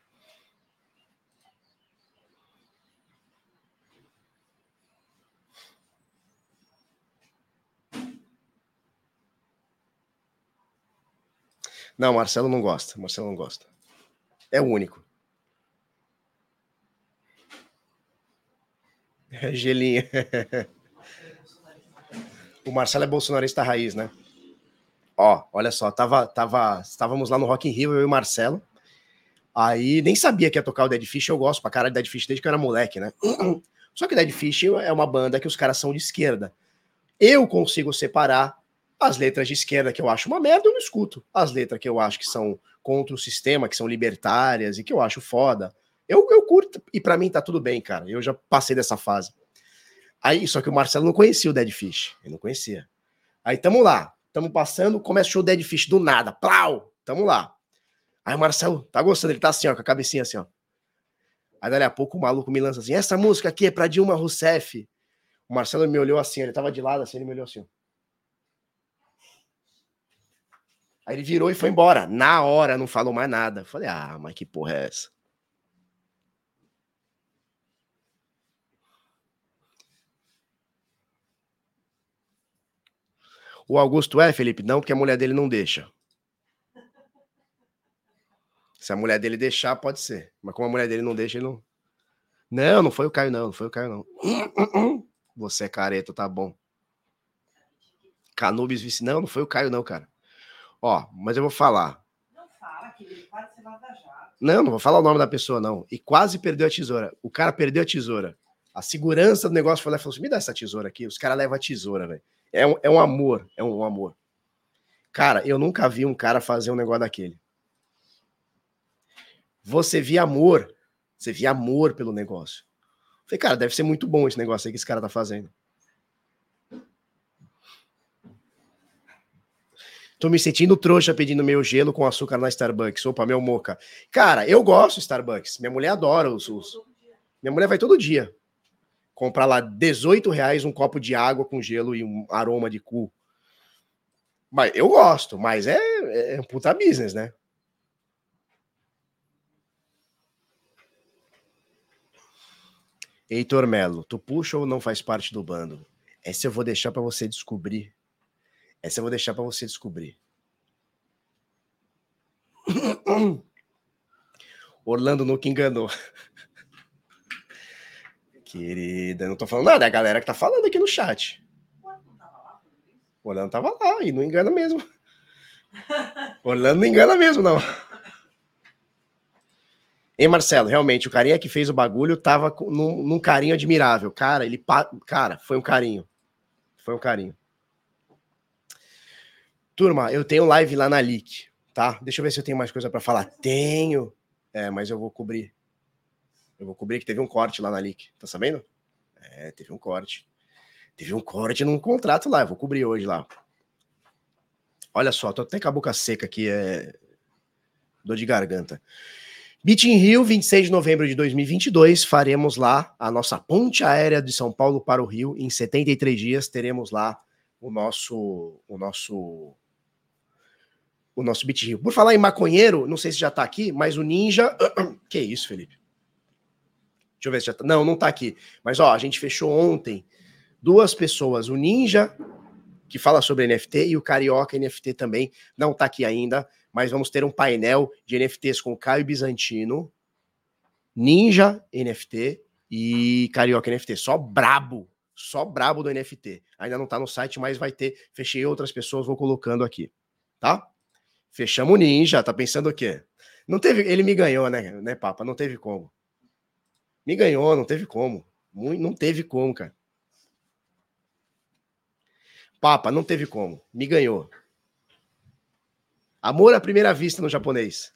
Não, Marcelo não gosta. Marcelo não gosta. É o único. É gelinho. *laughs* o Marcelo é bolsonarista raiz, né? Ó, olha só, tava, tava, estávamos lá no Rock in Rio, eu e o Marcelo. Aí nem sabia que ia tocar o Dead Fish, eu gosto pra caralho de Dead Fish desde que eu era moleque, né? *clears throat* Só que Dead Fish é uma banda que os caras são de esquerda. Eu consigo separar as letras de esquerda que eu acho uma merda, eu não escuto. As letras que eu acho que são contra o sistema, que são libertárias e que eu acho foda, eu, eu curto. E para mim tá tudo bem, cara. Eu já passei dessa fase. Aí, só que o Marcelo não conhecia o Dead Fish. Ele não conhecia. Aí tamo lá. Tamo passando, começa o Dead Fish do nada. Plau! Tamo lá. Aí o Marcelo tá gostando, ele tá assim, ó, com a cabecinha assim, ó. Aí dali a pouco o maluco me lança assim: essa música aqui é pra Dilma Rousseff. O Marcelo me olhou assim, ele tava de lado assim, ele me olhou assim. Aí ele virou e foi embora. Na hora, não falou mais nada. Falei, ah, mas que porra é essa? O Augusto é, Felipe? Não, porque a mulher dele não deixa. Se a mulher dele deixar, pode ser. Mas como a mulher dele não deixa, ele não. Não, não foi o Caio, não. Não foi o Caio, não. Você é careta, tá bom. Canubis vice. Não, não foi o Caio, não, cara. Ó, mas eu vou falar. Não fala que ele pode ser Não, não vou falar o nome da pessoa, não. E quase perdeu a tesoura. O cara perdeu a tesoura. A segurança do negócio foi lá e falou assim: me dá essa tesoura aqui. Os caras levam a tesoura, velho. É um, é um amor, é um, um amor. Cara, eu nunca vi um cara fazer um negócio daquele. Você via amor, você via amor pelo negócio. Falei, cara, deve ser muito bom esse negócio aí que esse cara tá fazendo. Tô me sentindo trouxa pedindo meu gelo com açúcar na Starbucks. Opa, meu moca. Cara, eu gosto de Starbucks. Minha mulher adora os, os... Minha mulher vai todo dia. Comprar lá 18 reais um copo de água com gelo e um aroma de cu. Mas eu gosto, mas é, é um puta business, né? Heitor Melo, tu puxa ou não faz parte do bando? Essa eu vou deixar para você descobrir essa eu vou deixar para você descobrir. *coughs* Orlando nunca enganou. *laughs* Querida, não tô falando nada, é a galera que tá falando aqui no chat. O Orlando tava lá e não engana mesmo. *laughs* Orlando não engana mesmo, não. Hein, Marcelo? Realmente, o carinha que fez o bagulho tava num, num carinho admirável. Cara, ele. Cara, foi um carinho. Foi um carinho. Turma, eu tenho live lá na Leak, tá? Deixa eu ver se eu tenho mais coisa para falar. Tenho. É, mas eu vou cobrir. Eu vou cobrir que teve um corte lá na Leak. Tá sabendo? É, teve um corte. Teve um corte num contrato lá. Eu vou cobrir hoje lá. Olha só, tô até com a boca seca aqui. É... Dor de garganta. Beach in Rio, 26 de novembro de 2022, faremos lá a nossa ponte aérea de São Paulo para o Rio. Em 73 dias teremos lá o nosso o nosso o nosso Beach Rio. Por falar em maconheiro, não sei se já tá aqui, mas o Ninja, *clears throat* que isso, Felipe? Deixa eu ver se já tá. Não, não tá aqui. Mas ó, a gente fechou ontem duas pessoas, o Ninja que fala sobre NFT e o Carioca NFT também, não tá aqui ainda mas vamos ter um painel de NFTs com Caio Bizantino, Ninja NFT e Carioca NFT. Só brabo, só brabo do NFT. Ainda não tá no site, mas vai ter. Fechei outras pessoas, vou colocando aqui, tá? Fechamos o Ninja, tá pensando o quê? Não teve, ele me ganhou, né, né, Papa? Não teve como. Me ganhou, não teve como. Não teve como, cara. Papa, não teve como. Me ganhou. Amor à primeira vista no japonês.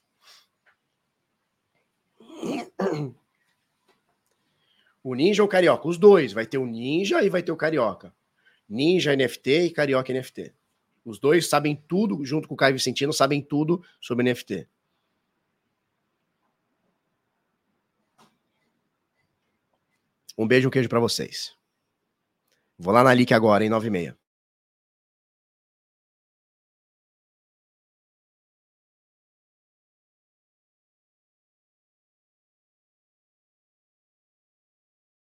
O ninja ou o carioca? Os dois. Vai ter o ninja e vai ter o carioca. Ninja NFT e carioca NFT. Os dois sabem tudo, junto com o Caio Vicentino, sabem tudo sobre NFT. Um beijo, um queijo para vocês. Vou lá na Lick agora, em 9 e meia.